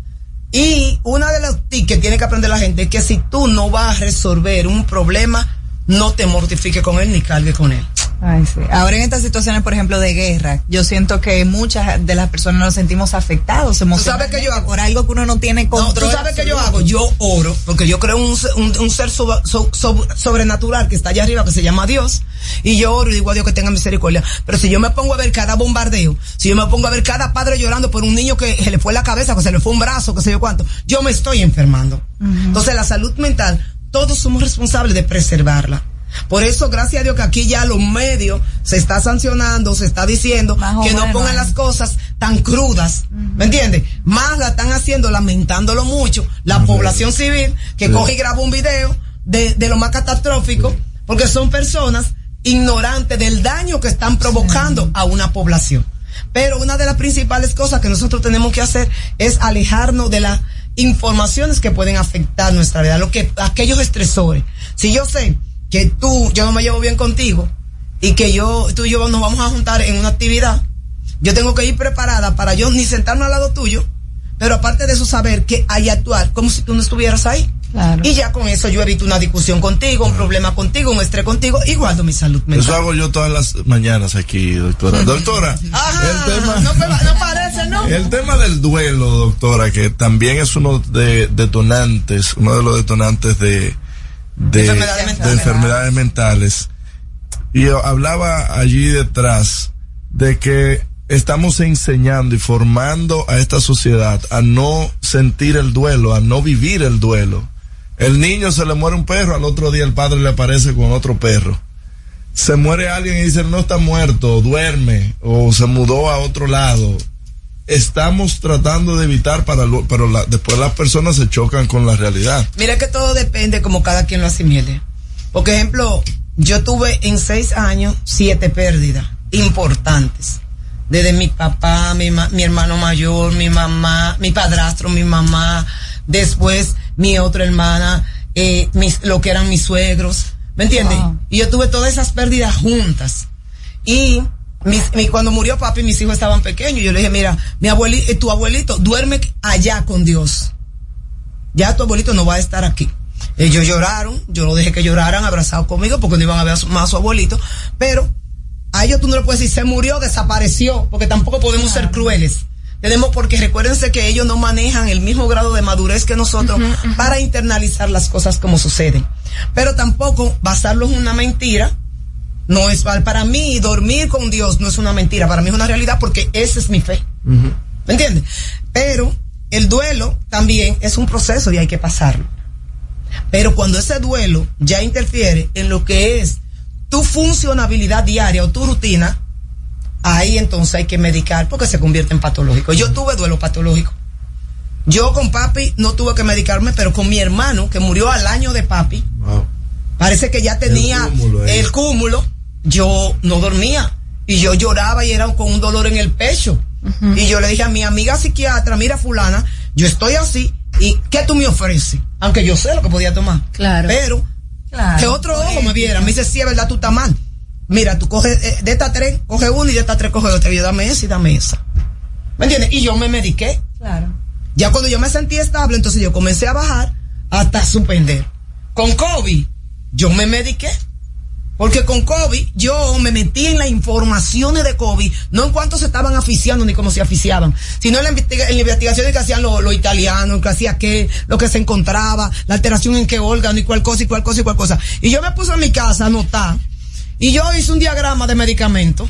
Y una de las tips que tiene que aprender la gente es que si tú no vas a resolver un problema, no te mortifiques con él ni cargues con él. Ay, sí. Ahora en estas situaciones, por ejemplo, de guerra, yo siento que muchas de las personas nos sentimos afectados emocionalmente qué yo hago? por algo que uno no tiene No, control. ¿Tú sabes qué yo hago? Yo oro, porque yo creo un, un, un ser sob- so- so- sobrenatural que está allá arriba, que se llama Dios, y yo oro y digo a Dios que tenga misericordia. Pero si yo me pongo a ver cada bombardeo, si yo me pongo a ver cada padre llorando por un niño que se le fue la cabeza, que se le fue un brazo, que sé yo cuánto, yo me estoy enfermando. Entonces la salud mental, todos somos responsables de preservarla. Por eso, gracias a Dios que aquí ya los medios se está sancionando, se está diciendo que no pongan las cosas tan crudas, ¿me entiendes? Más la están haciendo lamentándolo mucho la población civil que Sí. coge y graba un video de, de lo más catastrófico, porque son personas ignorantes del daño que están provocando a una población. Pero una de las principales cosas que nosotros tenemos que hacer es alejarnos de las informaciones que pueden afectar nuestra vida, lo que aquellos estresores. Si yo sé que tú, yo no me llevo bien contigo y que yo, tú y yo nos vamos a juntar en una actividad, yo tengo que ir preparada para yo ni sentarme al lado tuyo, pero aparte de eso saber que hay actuar como si tú no estuvieras ahí. Y ya con eso yo evito una discusión contigo, un problema contigo, un estrés contigo y guardo mi salud mental. Eso hago yo todas las mañanas aquí, doctora. Doctora, el tema, No, no parece, ¿no? el tema del duelo, doctora, que también es uno de detonantes, uno de los detonantes de, de, Enfermedades de mentales. enfermedades mentales. Y yo hablaba allí detrás de que estamos enseñando y formando a esta sociedad a no sentir el duelo, a no vivir el duelo. El niño se le muere un perro, al otro día el padre le aparece con otro perro. Se muere alguien y dice no está muerto, duerme o se mudó a otro lado. Estamos tratando de evitar para lo- pero la- después las personas se chocan con la realidad. Mira que todo depende como cada quien lo asimile. Por ejemplo, yo tuve en seis años siete pérdidas importantes. Desde mi papá, mi, ma- mi hermano mayor, mi mamá, mi padrastro, mi mamá, después mi otra hermana, eh, mis, lo que eran mis suegros. ¿Me entiendes? Y yo tuve todas esas pérdidas juntas. Y mis- mi- cuando murió papi, mis hijos estaban pequeños. Yo le dije, mira, mi abuelito, tu abuelito duerme allá con Dios ya tu abuelito no va a estar aquí. Ellos lloraron, yo lo dejé que lloraran abrazados conmigo porque no iban a ver más a su abuelito, pero a ellos tú no le puedes decir se murió, desapareció, porque tampoco podemos ser crueles. Tenemos, porque recuérdense que ellos no manejan el mismo grado de madurez que nosotros para internalizar las cosas como suceden. Pero tampoco basarlo en una mentira, no es para, para mí dormir con Dios no es una mentira, para mí es una realidad porque esa es mi fe. ¿Me entiendes? Pero el duelo también es un proceso y hay que pasarlo. Pero cuando ese duelo ya interfiere en lo que es tu funcionabilidad diaria o tu rutina, ahí entonces hay que medicar porque se convierte en patológico. Yo tuve duelo patológico. Yo con papi no tuve que medicarme, pero con mi hermano que murió al año de papi, parece que ya tenía cúmulo el cúmulo, yo no dormía y yo lloraba y era con un dolor en el pecho. Y yo le dije a mi amiga psiquiatra, mira fulana, yo estoy así y ¿qué tú me ofreces? Aunque yo sé lo que podía tomar. Claro. Pero que otro ojo me viera, me dice, sí, es verdad, tú estás mal. Mira, tú coges eh, de estas tres, coge una y de estas tres coge otra. Y yo dame esa y dame esa. ¿Me entiendes? Y yo me mediqué. Claro. Ya cuando yo me sentí estable, entonces yo comencé a bajar hasta suspender. Con COVID, yo me mediqué. Porque con COVID, yo me metí en las informaciones de COVID, no en cuánto se estaban aficiando ni cómo se aficiaban, sino en la, investiga- en la investigación que hacían los los italianos, que hacía qué, lo que se encontraba, la alteración en qué órgano y cuál cosa y cuál cosa y cuál cosa. Y yo me puse en mi casa a anotar, y yo hice un diagrama de medicamentos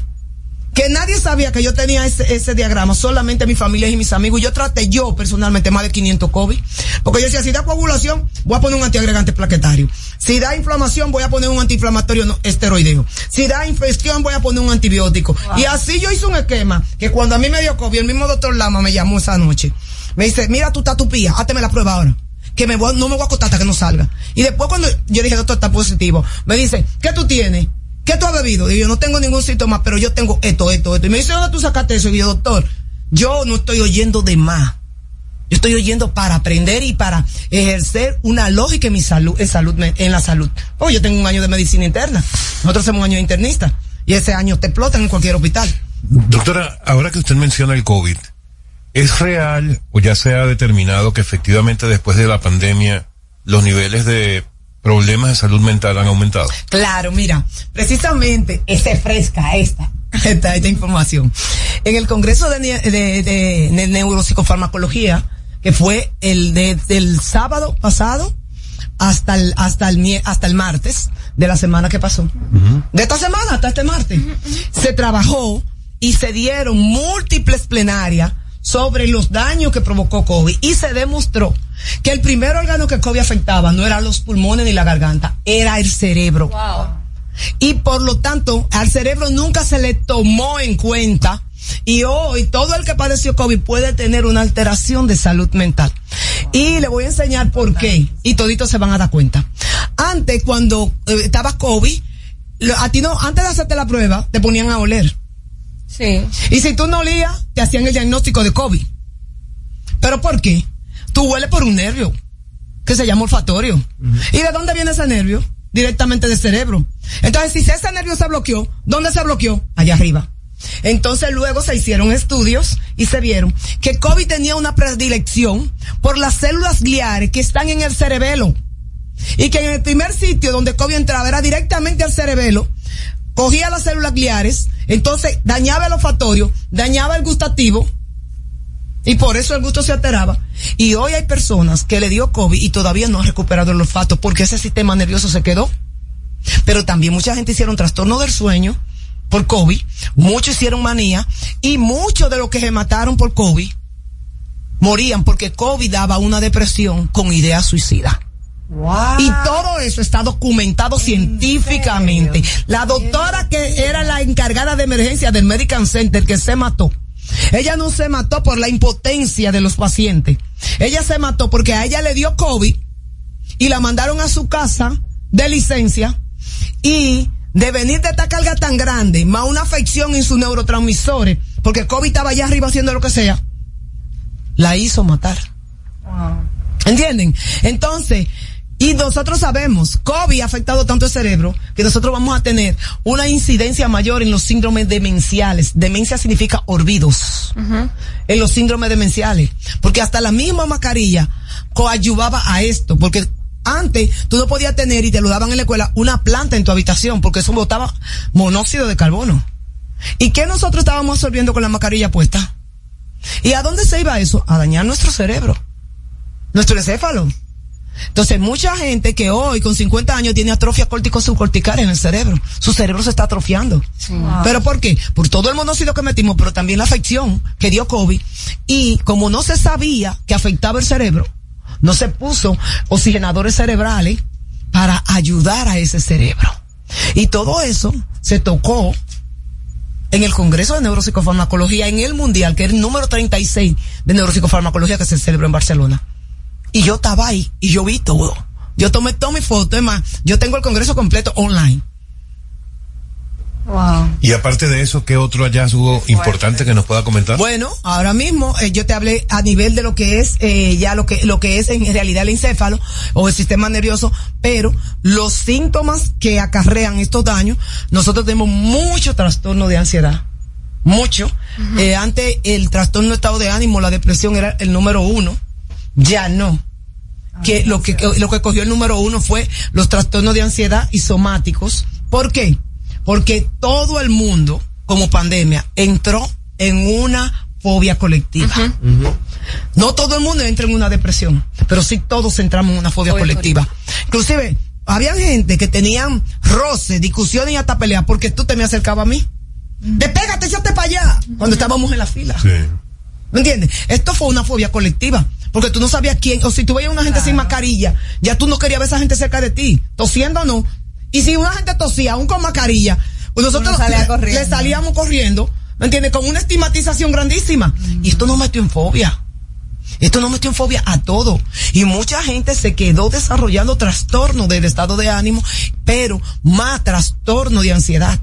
que nadie sabía que yo tenía ese, ese diagrama, solamente mi familia y mis amigos. Yo traté yo personalmente más de 500 COVID, porque yo decía, si da coagulación, voy a poner un antiagregante plaquetario. Si da inflamación, voy a poner un antiinflamatorio no, esteroideo. Si da infección, voy a poner un antibiótico. Y así yo hice un esquema, que cuando a mí me dio COVID, el mismo doctor Lama me llamó esa noche. Me dice, mira, tú estás tupía, háteme la prueba ahora. Que me voy, no me voy a acostar hasta que no salga. Y después cuando yo dije, doctor, está positivo, me dice, ¿qué tú tienes? ¿Qué tú has bebido? Y yo no tengo ningún síntoma, pero yo tengo esto, esto, esto. Y me dice, ¿dónde tú sacaste eso? Y yo, doctor, yo no estoy oyendo de más. Yo estoy oyendo para aprender y para ejercer una lógica en mi salud, en salud, en la salud. Porque yo tengo un año de medicina interna. Nosotros hacemos un año de internista. Y ese año te explotan en cualquier hospital. Doctora, ahora que usted menciona el COVID, ¿es real o ya se ha determinado que efectivamente después de la pandemia los niveles de problemas de salud mental han aumentado? Claro, mira, precisamente es fresca esta, esta, esta información. En el Congreso de, Ne- de, de- de Neuropsicofarmacología, que fue el de, del sábado pasado hasta el, hasta el, hasta el martes de la semana que pasó. De esta semana hasta este martes. Se trabajó y se dieron múltiples plenarias sobre los daños que provocó COVID y se demostró que el primer órgano que COVID afectaba no era los pulmones ni la garganta, era el cerebro. Y por lo tanto, al cerebro nunca se le tomó en cuenta y hoy todo el que padeció COVID puede tener una alteración de salud mental. Y le voy a enseñar por qué. Y toditos se van a dar cuenta. Antes, cuando eh, estaba COVID, a ti no, antes de hacerte la prueba, te ponían a oler. Sí. Y si tú no olías, te hacían el diagnóstico de COVID. ¿Pero por qué? Tú hueles por un nervio, que se llama olfatorio. ¿Y de dónde viene ese nervio? Directamente del cerebro. Entonces, si ese nervio se bloqueó, ¿dónde se bloqueó? Allá arriba. Entonces luego se hicieron estudios y se vieron que COVID tenía una predilección por las células gliares que están en el cerebelo. Y que en el primer sitio donde COVID entraba era directamente al cerebelo, cogía las células gliares, entonces dañaba el olfatorio, dañaba el gustativo, y por eso el gusto se alteraba. Y hoy hay personas que le dio COVID y todavía no han recuperado el olfato porque ese sistema nervioso se quedó. Pero también mucha gente hicieron trastorno del sueño por COVID, muchos hicieron manía y muchos de los que se mataron por COVID morían porque COVID daba una depresión con idea suicida. Y todo eso está documentado científicamente. La doctora que era la encargada de emergencia del Medical Center que se mató. Ella no se mató por la impotencia de los pacientes. Ella se mató porque a ella le dio COVID y la mandaron a su casa de licencia y de venir de esta carga tan grande, más una afección en sus neurotransmisores, porque COVID estaba allá arriba haciendo lo que sea, la hizo matar. ¿Entienden? Entonces, y nosotros sabemos, COVID ha afectado tanto el cerebro que nosotros vamos a tener una incidencia mayor en los síndromes demenciales. Demencia significa olvidos. En los síndromes demenciales. Porque hasta la misma mascarilla coadyuvaba a esto. Porque antes tú no podías tener, y te lo daban en la escuela, una planta en tu habitación porque eso botaba monóxido de carbono. ¿Y qué nosotros estábamos absorbiendo con la mascarilla puesta? ¿Y a dónde se iba eso? A dañar nuestro cerebro. Nuestro encéfalo. Entonces, mucha gente que hoy con 50 años tiene atrofia córtico subcortical en el cerebro. Su cerebro se está atrofiando. ¿Pero por qué? Por todo el monóxido que metimos, pero también la afección que dio COVID. Y como no se sabía que afectaba el cerebro, no se puso oxigenadores cerebrales para ayudar a ese cerebro. Y todo eso se tocó en el Congreso de Neuropsicofarmacología, en el Mundial, que es el número 36 de Neuropsicofarmacología que se celebró en Barcelona. Y yo estaba ahí y yo vi todo. Yo tomé todas mis fotos, es más, yo tengo el Congreso completo online. Y aparte de eso, ¿qué otro hallazgo importante que nos pueda comentar? Bueno, ahora mismo eh, yo te hablé a nivel de lo que es eh, ya lo que lo que es en realidad el encéfalo o el sistema nervioso, pero los síntomas que acarrean estos daños, nosotros tenemos mucho trastorno de ansiedad, mucho. Eh, antes el trastorno de estado de ánimo, la depresión era el número uno, ya no. Que lo que lo que cogió el número uno fue los trastornos de ansiedad y somáticos. ¿Por qué? Porque todo el mundo, como pandemia, entró en una fobia colectiva. No todo el mundo entra en una depresión, pero sí todos entramos en una fobia colectiva. Inclusive, había gente que tenían roces, discusiones y hasta peleas porque tú te me acercabas a mí. Despégate, échate para allá. Cuando estábamos en la fila. ¿Me entiendes? Esto fue una fobia colectiva. Porque tú no sabías quién, o si tú veías una gente sin mascarilla, ya tú no querías ver a esa gente cerca de ti, tosiendo o no. Y si una gente tosía, aún con mascarilla, pues nosotros salía le, salíamos corriendo, ¿me entiendes? Con una estigmatización grandísima. Y esto nos metió en fobia. Esto nos metió en fobia a todo. Y mucha gente se quedó desarrollando trastorno del estado de ánimo, pero más trastorno de ansiedad.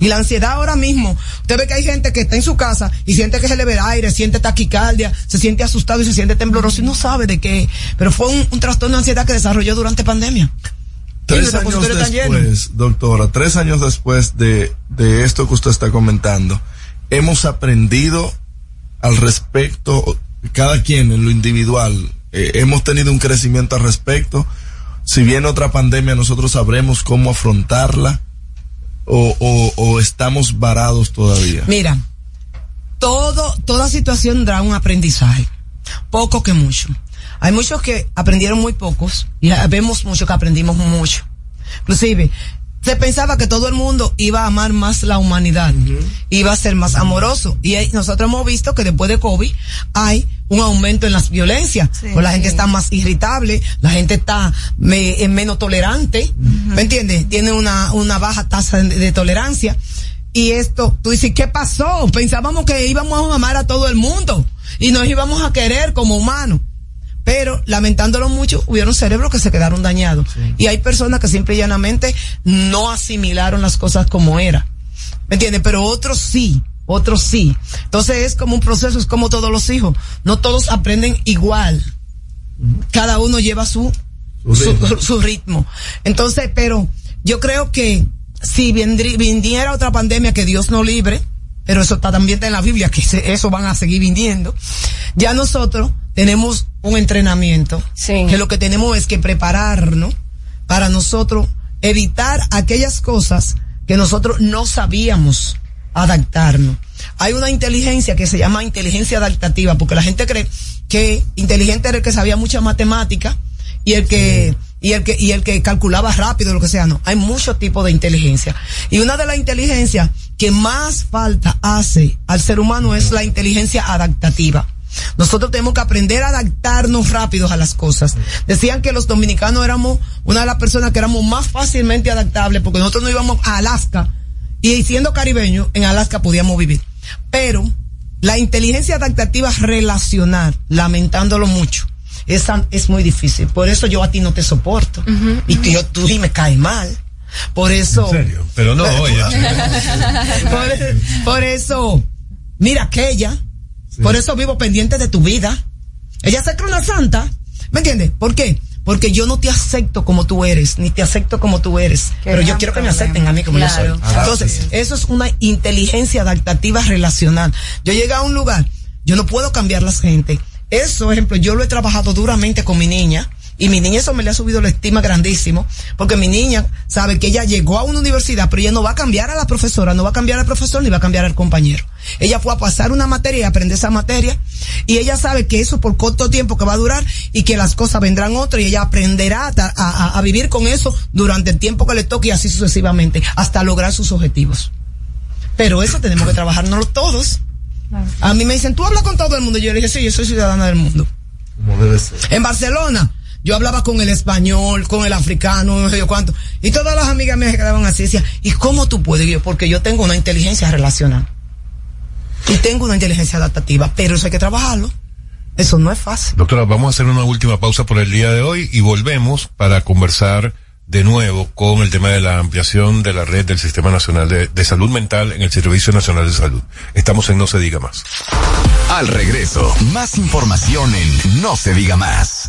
Y la ansiedad ahora mismo, usted ve que hay gente que está en su casa y siente que se le ve el aire, siente taquicardia, se siente asustado y se siente tembloroso y no sabe de qué. Pero fue un, un trastorno de ansiedad que desarrolló durante pandemia. Tres años después, doctora, tres años después de, de esto que usted está comentando, hemos aprendido al respecto, cada quien en lo individual, eh, hemos tenido un crecimiento al respecto. Si viene otra pandemia, nosotros sabremos cómo afrontarla o, o, o estamos varados todavía. Mira, todo, toda situación da un aprendizaje, poco que mucho. Hay muchos que aprendieron muy pocos y vemos muchos que aprendimos mucho. Inclusive, se pensaba que todo el mundo iba a amar más la humanidad, iba a ser más amoroso. Y nosotros hemos visto que después de COVID hay un aumento en las violencias. Pues la gente está más irritable, la gente está me- eh, menos tolerante, ¿me entiendes? Tiene una, una baja tasa de, de tolerancia. Y esto, tú dices, ¿qué pasó? Pensábamos que íbamos a amar a todo el mundo y nos íbamos a querer como humanos. Pero, lamentándolo mucho, hubieron cerebros que se quedaron dañados. Y hay personas que simple y llanamente no asimilaron las cosas como era. ¿Me entiendes? Pero otros sí, otros sí. Entonces es como un proceso, es como todos los hijos. No todos aprenden igual. Cada uno lleva su, Su ritmo. su ritmo. Entonces, pero yo creo que si viniera otra pandemia que Dios no libre, pero eso está también está en la Biblia, que eso van a seguir viniendo, ya nosotros tenemos un entrenamiento, que lo que tenemos es que prepararnos para nosotros evitar aquellas cosas que nosotros no sabíamos adaptarnos. Hay una inteligencia que se llama inteligencia adaptativa, porque la gente cree que inteligente era el que sabía mucha matemática y el que y el que y el que calculaba rápido lo que sea, no, hay muchos tipos de inteligencia. Y una de las inteligencias que más falta hace al ser humano es la inteligencia adaptativa. Nosotros tenemos que aprender a adaptarnos rápidos a las cosas. Decían que los dominicanos éramos una de las personas que éramos más fácilmente adaptables porque nosotros no íbamos a Alaska y siendo caribeños en Alaska podíamos vivir. Pero la inteligencia adaptativa relacional, lamentándolo mucho, esa es muy difícil. Por eso yo a ti no te soporto. Y tú, yo, tú sí me caes mal. Por eso. ¿En serio? Pero no, oye. por, por eso, mira aquella. Por eso vivo pendiente de tu vida. Ella se cree una santa. ¿Me entiendes? ¿Por qué? Porque yo no te acepto como tú eres, ni te acepto como tú eres. pero yo quiero que me acepten a mí como yo soy. Entonces, eso es una inteligencia adaptativa relacional. Yo llegué a un lugar, yo no puedo cambiar la gente. Eso, ejemplo, yo lo he trabajado duramente con mi niña. Y mi niña eso me le ha subido la estima grandísimo, porque mi niña sabe que ella llegó a una universidad, pero ella no va a cambiar a la profesora, no va a cambiar al profesor, ni va a cambiar al compañero. Ella fue a pasar una materia y aprender esa materia, y ella sabe que eso por corto tiempo que va a durar, y que las cosas vendrán otras, y ella aprenderá a, a- a vivir con eso durante el tiempo que le toque y así sucesivamente, hasta lograr sus objetivos. Pero eso tenemos que trabajarnos todos. A mí me dicen, tú hablas con todo el mundo. Yo le dije, sí, yo soy ciudadana del mundo. Como debe ser. En Barcelona, yo hablaba con el español, con el africano, no sé yo cuánto. Y todas las amigas se quedaban así. Decían, ¿y cómo tú puedes? Y yo, porque yo tengo una inteligencia relacional. Y tengo una inteligencia adaptativa, pero eso hay que trabajarlo. Eso no es fácil. Doctora, vamos a hacer una última pausa por el día de hoy y volvemos para conversar de nuevo con el tema de la ampliación de la red del Sistema Nacional de, de Salud Mental en el Servicio Nacional de Salud. Estamos en No se diga más. Al regreso, más información en No se diga más.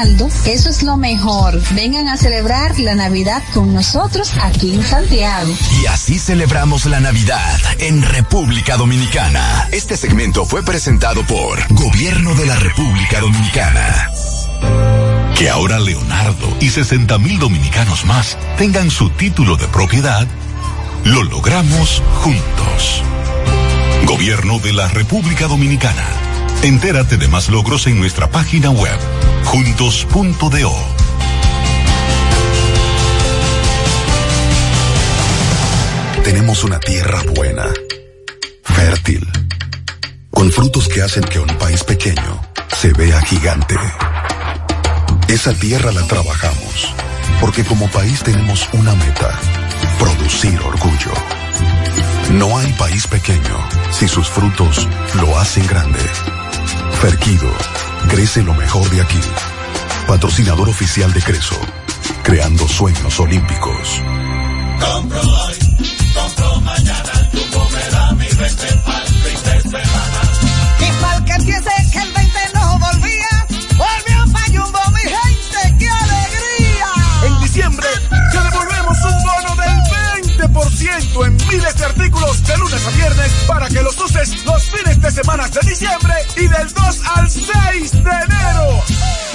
Eso es lo mejor. Vengan a celebrar la Navidad con nosotros aquí en Santiago. Y así celebramos la Navidad en República Dominicana. Este segmento fue presentado por Gobierno de la República Dominicana. Que ahora Leonardo y 60 mil dominicanos más tengan su título de propiedad, lo logramos juntos. Gobierno de la República Dominicana. Entérate de más logros en nuestra página web, juntos.do. Tenemos una tierra buena, fértil, con frutos que hacen que un país pequeño se vea gigante. Esa tierra la trabajamos, porque como país tenemos una meta, producir orgullo. No hay país pequeño si sus frutos lo hacen grande. Ferquido, crece lo mejor de aquí. Patrocinador oficial de Creso, creando sueños olímpicos. Compro hoy, compro mañana, Jumbo me da mi 20 pa'l fin de semana. Y pa'l que piense que el para que los uses los fines de semana de diciembre y del 2 al 6 de enero.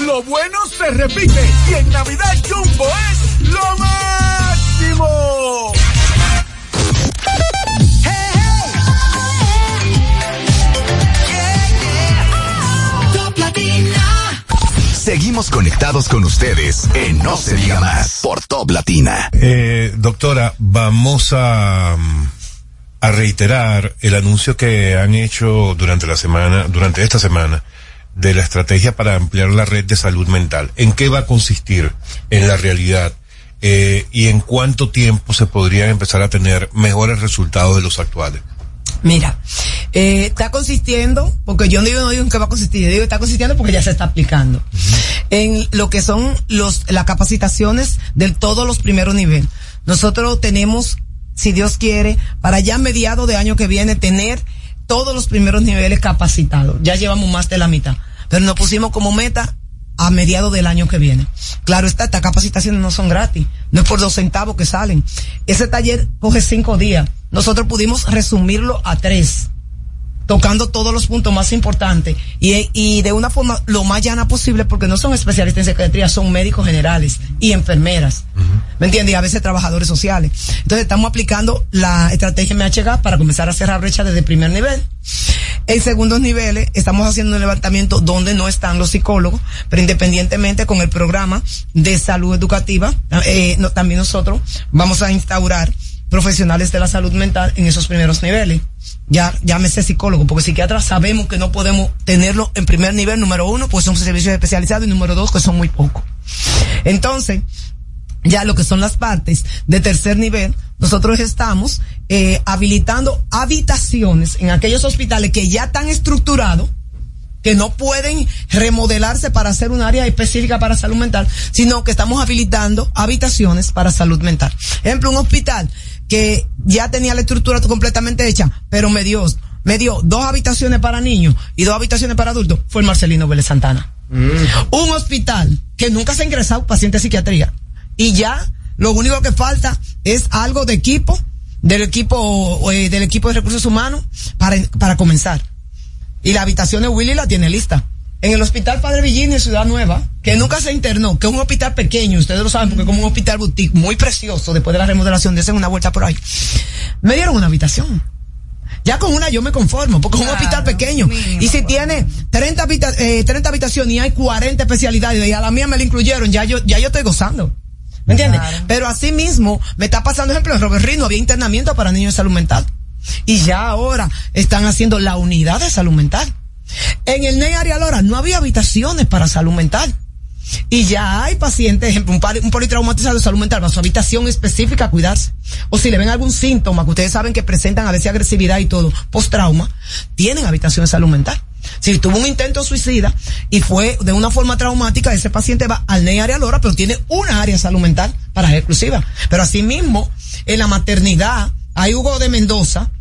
Lo bueno se repite y en Navidad Jumbo es lo máximo. Top Latina. Seguimos conectados con ustedes en No se diga más por Top Latina. Eh, doctora, vamos a, mm, a reiterar el anuncio que han hecho durante la semana, durante esta semana, de la estrategia para ampliar la red de salud mental. ¿En qué va a consistir en la realidad? Eh, y en cuánto tiempo se podrían empezar a tener mejores resultados de los actuales. Mira, eh, está consistiendo, porque yo no digo, no digo en qué va a consistir, yo digo que está consistiendo porque ya se está aplicando, en lo que son los, las capacitaciones de todos los primeros niveles. Nosotros tenemos, si Dios quiere, para ya mediado de año que viene, tener todos los primeros niveles capacitados. Ya llevamos más de la mitad. Pero nos pusimos como meta a mediados del año que viene. Claro, está, estas capacitaciones no son gratis. No es por dos centavos que salen. Ese taller coge cinco días. Nosotros pudimos resumirlo a tres tocando todos los puntos más importantes y, y de una forma lo más llana posible porque no son especialistas en psiquiatría, son médicos generales y enfermeras. ¿Me entiendes? Y a veces trabajadores sociales. Entonces estamos aplicando la estrategia MHG para comenzar a cerrar brecha desde el primer nivel. En segundos niveles estamos haciendo un levantamiento donde no están los psicólogos, pero independientemente con el programa de salud educativa, eh, no, también nosotros vamos a instaurar profesionales de la salud mental en esos primeros niveles. Ya, llámese psicólogo, porque psiquiatras sabemos que no podemos tenerlo en primer nivel, número uno, pues son servicios especializados y número dos, que son muy pocos. Entonces, ya lo que son las partes de tercer nivel, nosotros estamos eh, habilitando habitaciones en aquellos hospitales que ya están estructurados, que no pueden remodelarse para hacer un área específica para salud mental, sino que estamos habilitando habitaciones para salud mental. Ejemplo, un hospital que ya tenía la estructura completamente hecha, pero me dio, me dio dos habitaciones para niños y dos habitaciones para adultos, fue el Marcelino Vélez Santana. Un hospital que nunca se ha ingresado paciente de psiquiatría y ya lo único que falta es algo de equipo, del equipo, eh, del equipo de recursos humanos para, para comenzar. Y la habitación de Willy la tiene lista. En el hospital Padre Villini, Ciudad Nueva, que nunca se internó, que es un hospital pequeño, ustedes lo saben porque es como un hospital boutique muy precioso después de la remodelación, de una vuelta por ahí. Me dieron una habitación. Ya con una yo me conformo, porque es un hospital pequeño. y si tiene 30, habita eh, 30 habitaciones y hay 40 especialidades y a la mía me la incluyeron, ya yo, ya yo estoy gozando. ¿Me entiendes? Pero así mismo me está pasando, ejemplo, en Robert Rino había internamiento para niños de salud mental. Y ya ahora están haciendo la unidad de salud mental. En el NEI Arialora no había habitaciones para salud mental. Y ya hay pacientes, ejemplo, un, un politraumatizado de salud mental, para su habitación específica a cuidarse. O si le ven algún síntoma que ustedes saben que presentan a veces agresividad y todo, post-trauma, tienen habitación de salud mental. Si tuvo un intento suicida y fue de una forma traumática, ese paciente va al NEI área Lora, pero tiene una área de salud mental para exclusiva. Pero asimismo, en la maternidad, hay Hugo de Mendoza,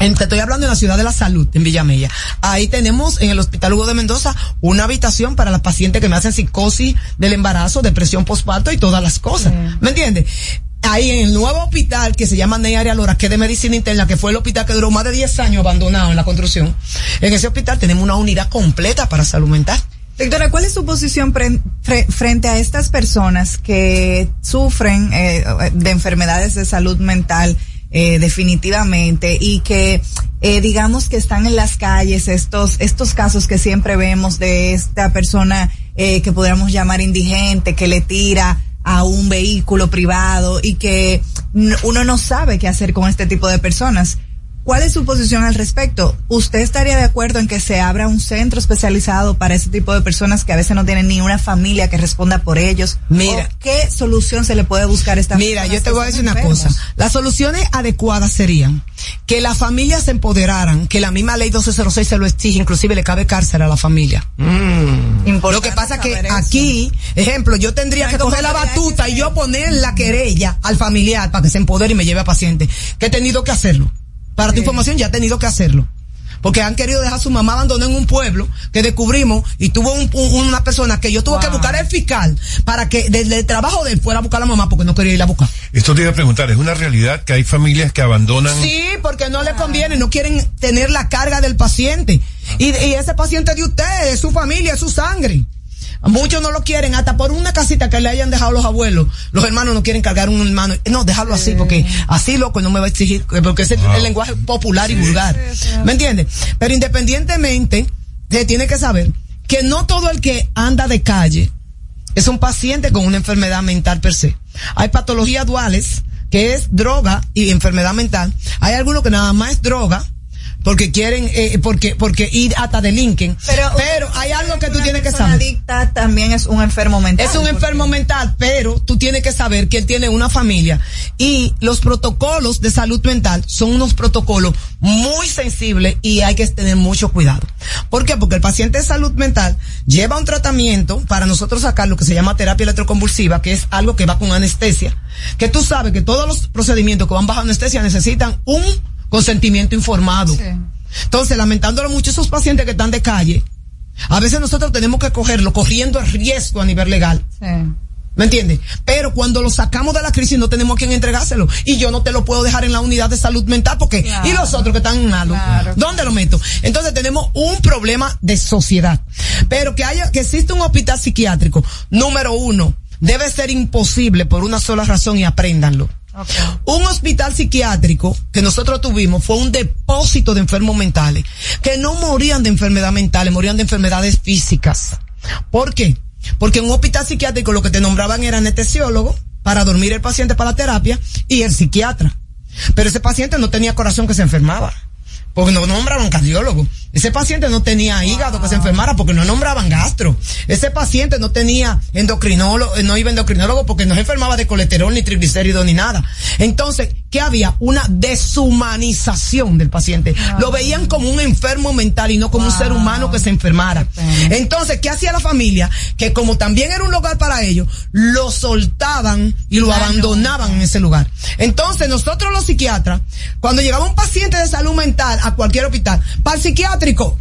en, te estoy hablando en la ciudad de la salud, en Villamella. Ahí tenemos en el Hospital Hugo de Mendoza una habitación para las pacientes que me hacen psicosis del embarazo, depresión postparto y todas las cosas. ¿Me entiendes? Ahí en el nuevo hospital que se llama Ney Área Lora, que es de medicina interna, que fue el hospital que duró más de 10 años abandonado en la construcción. En ese hospital tenemos una unidad completa para salud mental. Doctora, ¿cuál es su posición frente a estas personas que sufren eh, de enfermedades de salud mental? Eh, definitivamente y que eh, digamos que están en las calles estos estos casos que siempre vemos de esta persona eh, que podríamos llamar indigente que le tira a un vehículo privado y que uno no sabe qué hacer con este tipo de personas ¿Cuál es su posición al respecto? ¿Usted estaría de acuerdo en que se abra un centro especializado para ese tipo de personas que a veces no tienen ni una familia que responda por ellos? Mira. ¿O ¿Qué solución se le puede buscar a esta Mira, yo te voy a decir una cosa. Las soluciones adecuadas serían que las familias se empoderaran, que la misma ley 1206 se lo exige, inclusive le cabe cárcel a la familia. Lo que pasa que aquí, ejemplo, yo tendría No que coger la batuta y yo poner la querella al familiar para que se empodere y me lleve a paciente. Que he tenido que hacerlo. Para tu información ya he tenido que hacerlo. Porque han querido dejar a su mamá abandonada en un pueblo que descubrimos y tuvo un- un- una persona que yo tuve que buscar el fiscal para que desde el trabajo de él fuera a buscar a la mamá porque no quería ir a buscar. Esto te iba a preguntar, ¿es una realidad que hay familias que abandonan? Sí, porque no le conviene, no quieren tener la carga del paciente. Y, y ese paciente de usted, es su familia, es su sangre. Muchos no lo quieren, hasta por una casita que le hayan dejado los abuelos. Los hermanos no quieren cargar un hermano. No, déjalo así, porque así loco no me va a exigir, porque ese es el lenguaje popular y vulgar. ¿Me entiendes? Pero independientemente, se tiene que saber que no todo el que anda de calle es un paciente con una enfermedad mental per se. Hay patologías duales, que es droga y enfermedad mental. Hay algunos que nada más es droga, porque quieren, eh, porque, porque ir hasta delinquen. Pero, hay algo que tú tienes que saber. adicta también es un enfermo mental. Es un enfermo mental, pero tú tienes que saber que él tiene una familia y los protocolos de salud mental son unos protocolos muy sensibles y hay que tener mucho cuidado. ¿Por qué? Porque el paciente de salud mental lleva un tratamiento para nosotros sacar lo que se llama terapia electroconvulsiva, que es algo que va con anestesia, que tú sabes que todos los procedimientos que van bajo anestesia necesitan un consentimiento informado. Entonces, lamentándolo mucho esos pacientes que están de calle, a veces nosotros tenemos que cogerlo corriendo el riesgo a nivel legal. ¿Me entiendes? Pero cuando lo sacamos de la crisis no tenemos a quien entregárselo. Y yo no te lo puedo dejar en la unidad de salud mental porque, Claro. y los otros que están en malo, ¿dónde lo meto? Entonces tenemos un problema de sociedad. Pero que haya, que existe un hospital psiquiátrico, número uno, debe ser imposible por una sola razón y apréndanlo. Un hospital psiquiátrico que nosotros tuvimos fue un depósito de enfermos mentales, que no morían de enfermedades mentales, morían de enfermedades físicas. ¿Por qué? Porque en un hospital psiquiátrico lo que te nombraban era anestesiólogo para dormir el paciente para la terapia y el psiquiatra. Pero ese paciente no tenía corazón que se enfermaba. Porque no nombraban cardiólogo. Ese paciente no tenía hígado que se enfermara porque no nombraban gastro. Ese paciente no tenía endocrinólogo, eh, no iba a endocrinólogo porque no se enfermaba de colesterol ni triglicéridos ni nada. Entonces, ¿qué había? Una deshumanización del paciente. Lo veían como un enfermo mental y no como un ser humano que se enfermara. Entonces, ¿qué hacía la familia? Que como también era un lugar para ellos, lo soltaban y lo abandonaban en ese lugar. Entonces, nosotros los psiquiatras, cuando llegaba un paciente de salud mental a cualquier hospital, para el psiquiátrico,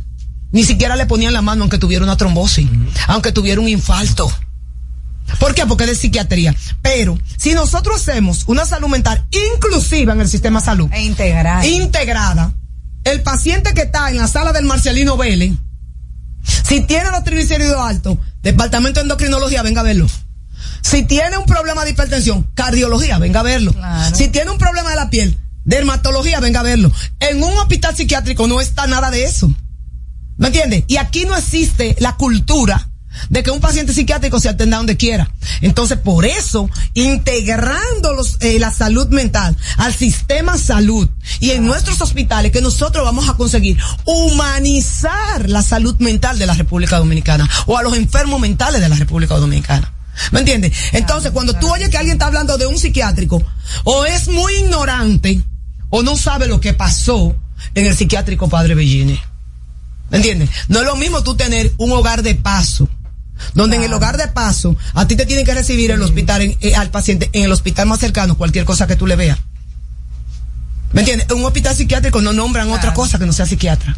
ni siquiera le ponían la mano aunque tuviera una trombosis, aunque tuviera un infarto. ¿Por qué? Porque es de psiquiatría. Pero si nosotros hacemos una salud mental inclusiva en el sistema de salud, E integrada. integrada, el paciente que está en la sala del Marcelino Vélez, si tiene los triglicéridos altos, departamento de endocrinología, venga a verlo. Si tiene un problema de hipertensión, cardiología, venga a verlo. Si tiene un problema de la piel, dermatología, venga a verlo. En un hospital psiquiátrico no está nada de eso. ¿Me entiendes? Y aquí no existe la cultura de que un paciente psiquiátrico se atienda donde quiera. Entonces, por eso, integrando los, eh, la salud mental al sistema salud y en nuestros hospitales, que nosotros vamos a conseguir humanizar la salud mental de la República Dominicana o a los enfermos mentales de la República Dominicana. ¿Me entiendes? Entonces, cuando tú oyes que alguien está hablando de un psiquiátrico, o es muy ignorante, o no sabe lo que pasó en el psiquiátrico Padre Bellini. ¿Me entiendes? No es lo mismo tú tener un hogar de paso. Donde en el hogar de paso, a ti te tienen que recibir el hospital, en- eh, al paciente, en el hospital más cercano, cualquier cosa que tú le veas. ¿Me entiendes? En un hospital psiquiátrico no nombran otra cosa que no sea psiquiatra.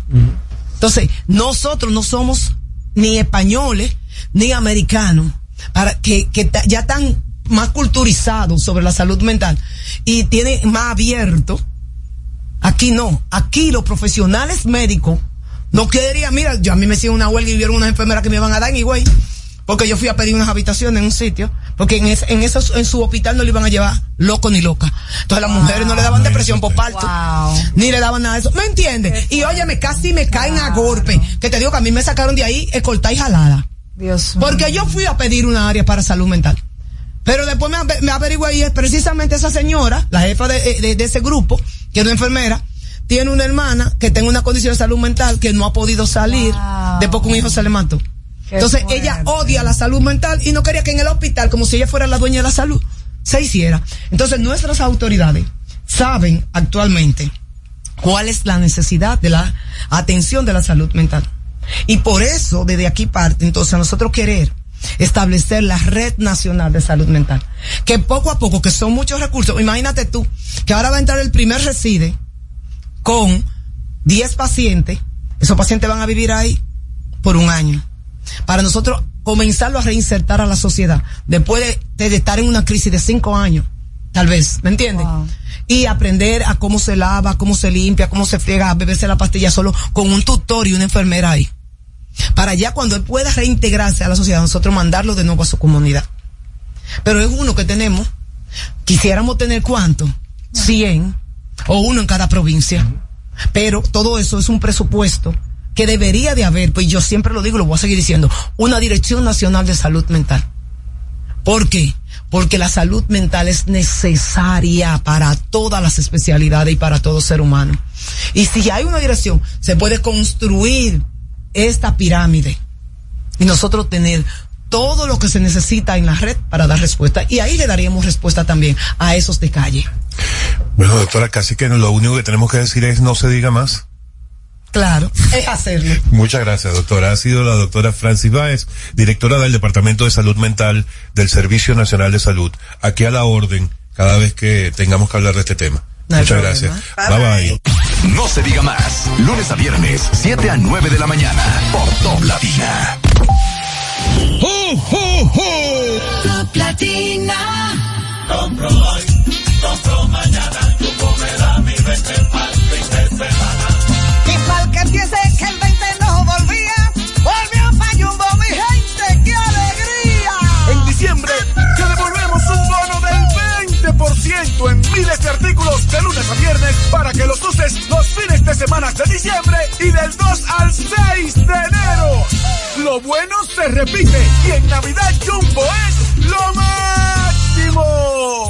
Entonces, nosotros no somos ni españoles ni americanos, para que, que ya están más culturizados sobre la salud mental y tienen más abierto. Aquí no, aquí los profesionales médicos no querían, mira, yo a mí me hicieron una huelga y vieron unas enfermeras que me iban a dar en güey, porque yo fui a pedir unas habitaciones en un sitio, porque en, es- en esos, en su hospital no le iban a llevar loco ni loca. Entonces las mujeres no le daban depresión por parto, ni le daban nada de eso. ¿Me entiendes? Y óyeme, casi me caen a golpe, que te digo que a mí me sacaron de ahí escolta y jalada. Dios Porque yo fui a pedir una área para salud mental. Pero después me, me averigué y es precisamente esa señora, la jefa de, de- de ese grupo, que era una enfermera, tiene una hermana que tiene una condición de salud mental que no ha podido salir después que un hijo se le mató. Qué Entonces fuerte. ella odia la salud mental y no quería que en el hospital, como si ella fuera la dueña de la salud, se hiciera. Entonces nuestras autoridades saben actualmente cuál es la necesidad de la atención de la salud mental. Y por eso, desde aquí parte, entonces, nosotros querer establecer la red nacional de salud mental. Que poco a poco, que son muchos recursos, imagínate tú, que ahora va a entrar el primer reside con 10 pacientes, esos pacientes van a vivir ahí por un año. Para nosotros comenzarlo a reinsertar a la sociedad, después de, de estar en una crisis de 5 años, tal vez, ¿me entiendes? Y aprender a cómo se lava, cómo se limpia, cómo se friega, a beberse la pastilla solo con un tutor y una enfermera ahí. Para ya cuando él pueda reintegrarse a la sociedad, nosotros mandarlo de nuevo a su comunidad. Pero es uno que tenemos. Quisiéramos tener cuánto? 100 o uno en cada provincia. Pero todo eso es un presupuesto que debería de haber, pues yo siempre lo digo, lo voy a seguir diciendo, una Dirección Nacional de Salud Mental. ¿Por qué? Porque la salud mental es necesaria para todas las especialidades y para todo ser humano. Y si hay una dirección, se puede construir esta pirámide y nosotros tener todo lo que se necesita en la red para dar respuesta. Y ahí le daríamos respuesta también a esos de calle. Bueno, doctora, casi que lo único que tenemos que decir es no se diga más. Claro, es hacerlo. Muchas gracias, doctora. Ha sido la doctora Francis Báez, directora del Departamento de Salud Mental del Servicio Nacional de Salud. Aquí a la orden, cada vez que tengamos que hablar de este tema. No Muchas problema. gracias. Bye bye. No se diga más. Lunes a viernes, 7 a 9 de la mañana, por Top Latina. Top Latina. Compro hoy, compro mañana. Jumbo me da mi 20 pa'l fin de semana. Y pa'l que 20% en miles de artículos de lunes a viernes para que los uses los fines de semana de diciembre y del 2 al 6 de enero. Lo bueno se repite y en Navidad Jumbo es lo máximo.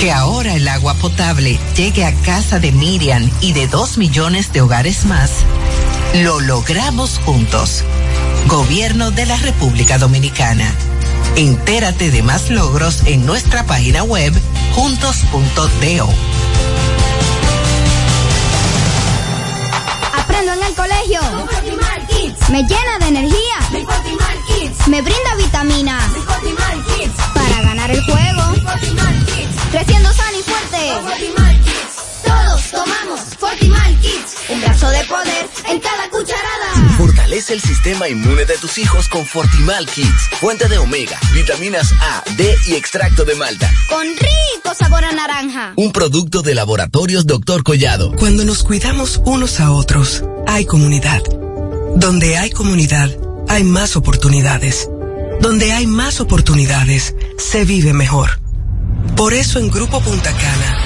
Que ahora el agua potable llegue a casa de Miriam y de dos millones de hogares más, lo logramos juntos. Gobierno de la República Dominicana. Entérate de más logros en nuestra página web juntos.do. Aprendo en el colegio. Me llena de energía. Me brinda vitaminas. Para ganar el juego. Creciendo sano y fuerte. Todos tomamos Fortimal Kids. Un brazo de poder en cada cucharada. Fortalece el sistema inmune de tus hijos con Fortimal Kids. Fuente de omega, vitaminas A, D y extracto de malta. Con rico sabor a naranja. Un producto de laboratorios Dr. Collado. Cuando nos cuidamos unos a otros, hay comunidad. Donde hay comunidad, hay más oportunidades. Donde hay más oportunidades, se vive mejor. Por eso en Grupo Punta Cana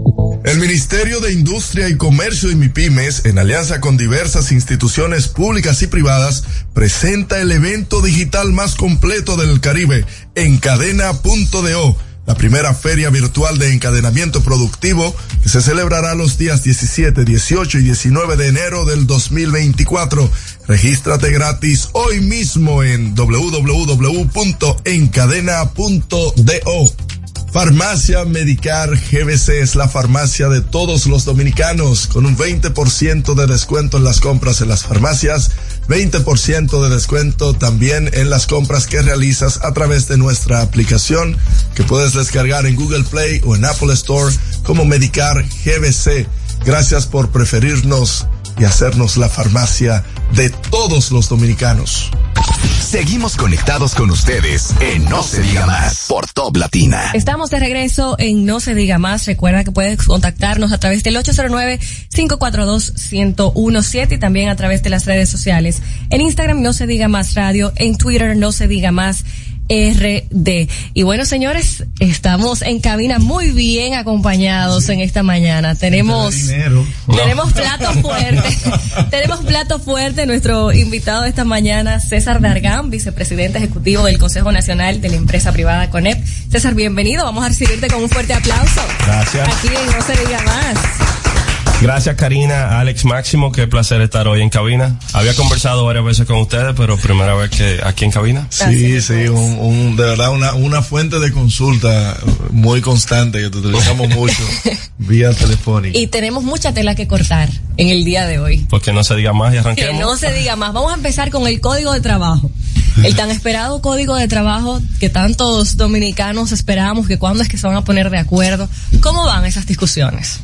El Ministerio de Industria y Comercio y MIPIMES, en alianza con diversas instituciones públicas y privadas, presenta el evento digital más completo del Caribe, Encadena.do, la primera feria virtual de encadenamiento productivo que se celebrará los días 17, 18 y 19 de enero del 2024. Regístrate gratis hoy mismo en www.encadena.do. Farmacia Medicar GBC es la farmacia de todos los dominicanos, con un 20% de descuento en las compras en las farmacias, 20% de descuento también en las compras que realizas a través de nuestra aplicación que puedes descargar en Google Play o en Apple Store como Medicar GBC. Gracias por preferirnos y hacernos la farmacia de todos los dominicanos. Seguimos conectados con ustedes en No Se Diga Más por Top Latina. Estamos de regreso en No se diga más. Recuerda que puedes contactarnos a través del 809-542-1017 y también a través de las redes sociales. En Instagram No se diga más radio, en Twitter No se diga más RD. Y bueno, señores, estamos en cabina muy bien acompañados en esta mañana. Tenemos tenemos plato fuerte. tenemos plato fuerte. Nuestro invitado de esta mañana, César Dargán, vicepresidente ejecutivo del Consejo Nacional de la Empresa Privada CONEP. César, bienvenido. Vamos a recibirte con un fuerte aplauso. Gracias. Aquí en No se diga más. Gracias Karina, Alex Máximo, qué placer estar hoy en cabina. Había conversado varias veces con ustedes, pero primera vez que aquí en cabina. Sí, sí, un, un- de verdad una, una fuente de consulta muy constante que te utilizamos mucho vía telefónica. Y tenemos mucha tela que cortar en el día de hoy. Porque no se diga más y Que arranquemos. no se diga más. Vamos a empezar con el código de trabajo. El tan esperado código de trabajo que tantos dominicanos esperamos que cuándo es que se van a poner de acuerdo. ¿Cómo van esas discusiones?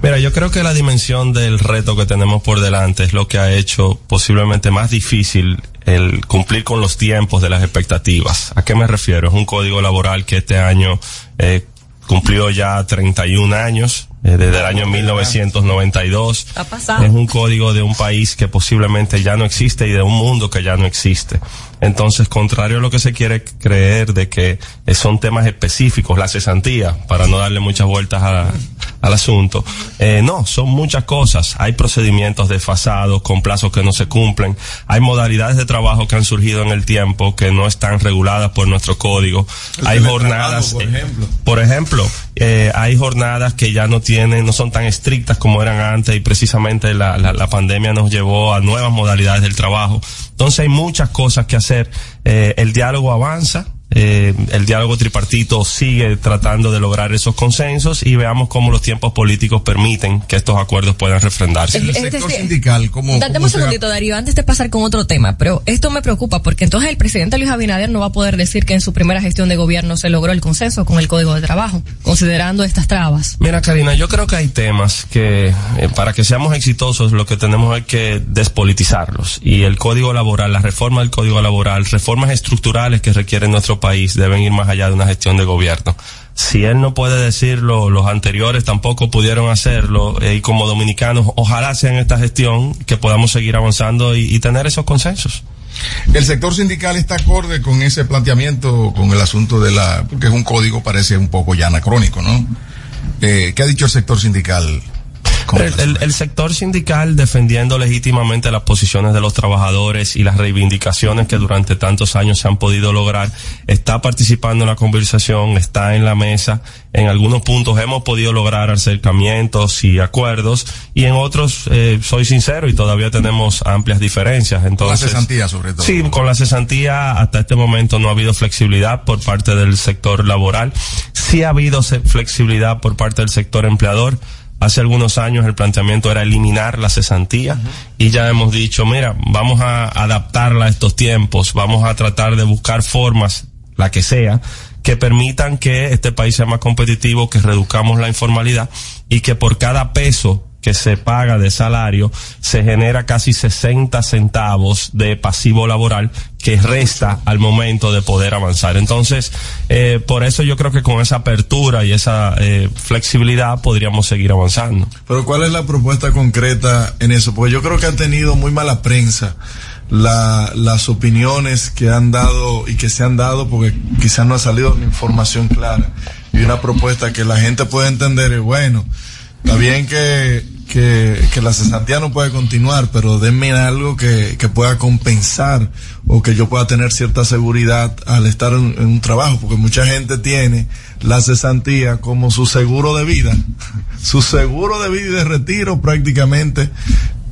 Mira, yo creo que la dimensión del reto que tenemos por delante es lo que ha hecho posiblemente más difícil el cumplir con los tiempos de las expectativas. ¿A qué me refiero? Es un código laboral que este año eh, cumplió ya 31 años, eh, desde el año 1992. Ha pasado. Es un código de un país que posiblemente ya no existe y de un mundo que ya no existe. Entonces, contrario a lo que se quiere creer de que eh, son temas específicos, la cesantía, para no darle muchas vueltas a- al asunto, eh, no, son muchas cosas. Hay procedimientos desfasados, con plazos que no se cumplen. Hay modalidades de trabajo que han surgido en el tiempo que no están reguladas por nuestro código. El Hay jornadas, por eh, ejemplo. por ejemplo, eh, hay jornadas que ya no tienen, no son tan estrictas como eran antes y precisamente la, la, la pandemia nos llevó a nuevas modalidades del trabajo. Entonces hay muchas cosas que hacer. Eh, el diálogo avanza. Eh, el diálogo tripartito sigue tratando de lograr esos consensos y veamos cómo los tiempos políticos permiten que estos acuerdos puedan refrendarse. El sector Este- sindical, ¿cómo, Dame un segundito, Darío, antes de pasar con otro tema, pero esto me preocupa porque entonces el presidente Luis Abinader no va a poder decir que en su primera gestión de gobierno se logró el consenso con el Código de Trabajo, considerando estas trabas. Mira, Karina, yo creo que hay temas que eh, para que seamos exitosos lo que tenemos es que despolitizarlos. Y el código laboral, la reforma del código laboral, reformas estructurales que requiere nuestro país deben ir más allá de una gestión de gobierno. Si él no puede decirlo, los anteriores tampoco pudieron hacerlo, eh, y como dominicanos, ojalá sea en esta gestión que podamos seguir avanzando y, tener esos consensos. El sector sindical está acorde con ese planteamiento, con el asunto de la, porque es un código, parece un poco ya anacrónico, ¿no? Eh, ¿Qué ha dicho el sector sindical? El, el- el sector sindical defendiendo legítimamente las posiciones de los trabajadores y las reivindicaciones que durante tantos años se han podido lograr, está participando en la conversación, está en la mesa. En algunos puntos hemos podido lograr acercamientos y acuerdos y en otros, eh, soy sincero, y todavía tenemos amplias diferencias. Con la Entonces, cesantía, sobre todo. Sí, con la cesantía hasta este momento no ha habido flexibilidad por parte del sector laboral. Sí ha habido flexibilidad por parte del sector empleador. Hace algunos años el planteamiento era eliminar la cesantía y ya hemos dicho, mira, vamos a adaptarla a estos tiempos, vamos a tratar de buscar formas, la que sea, que permitan que este país sea más competitivo, que reduzcamos la informalidad y que por cada peso que se paga de salario se genera casi 60 centavos de pasivo laboral que resta al momento de poder avanzar. Entonces, eh, por eso yo creo que con esa apertura y esa eh, flexibilidad podríamos seguir avanzando. Pero ¿cuál es la propuesta concreta en eso? Porque yo creo que han tenido muy mala prensa la, las opiniones que han dado y que se han dado porque quizás no ha salido una información clara y una propuesta que la gente puede entender es bueno. Está bien que, que, que la cesantía no puede continuar, pero denme algo que, que pueda compensar o que yo pueda tener cierta seguridad al estar en, en un trabajo, porque mucha gente tiene la cesantía como su seguro de vida, su seguro de vida y de retiro prácticamente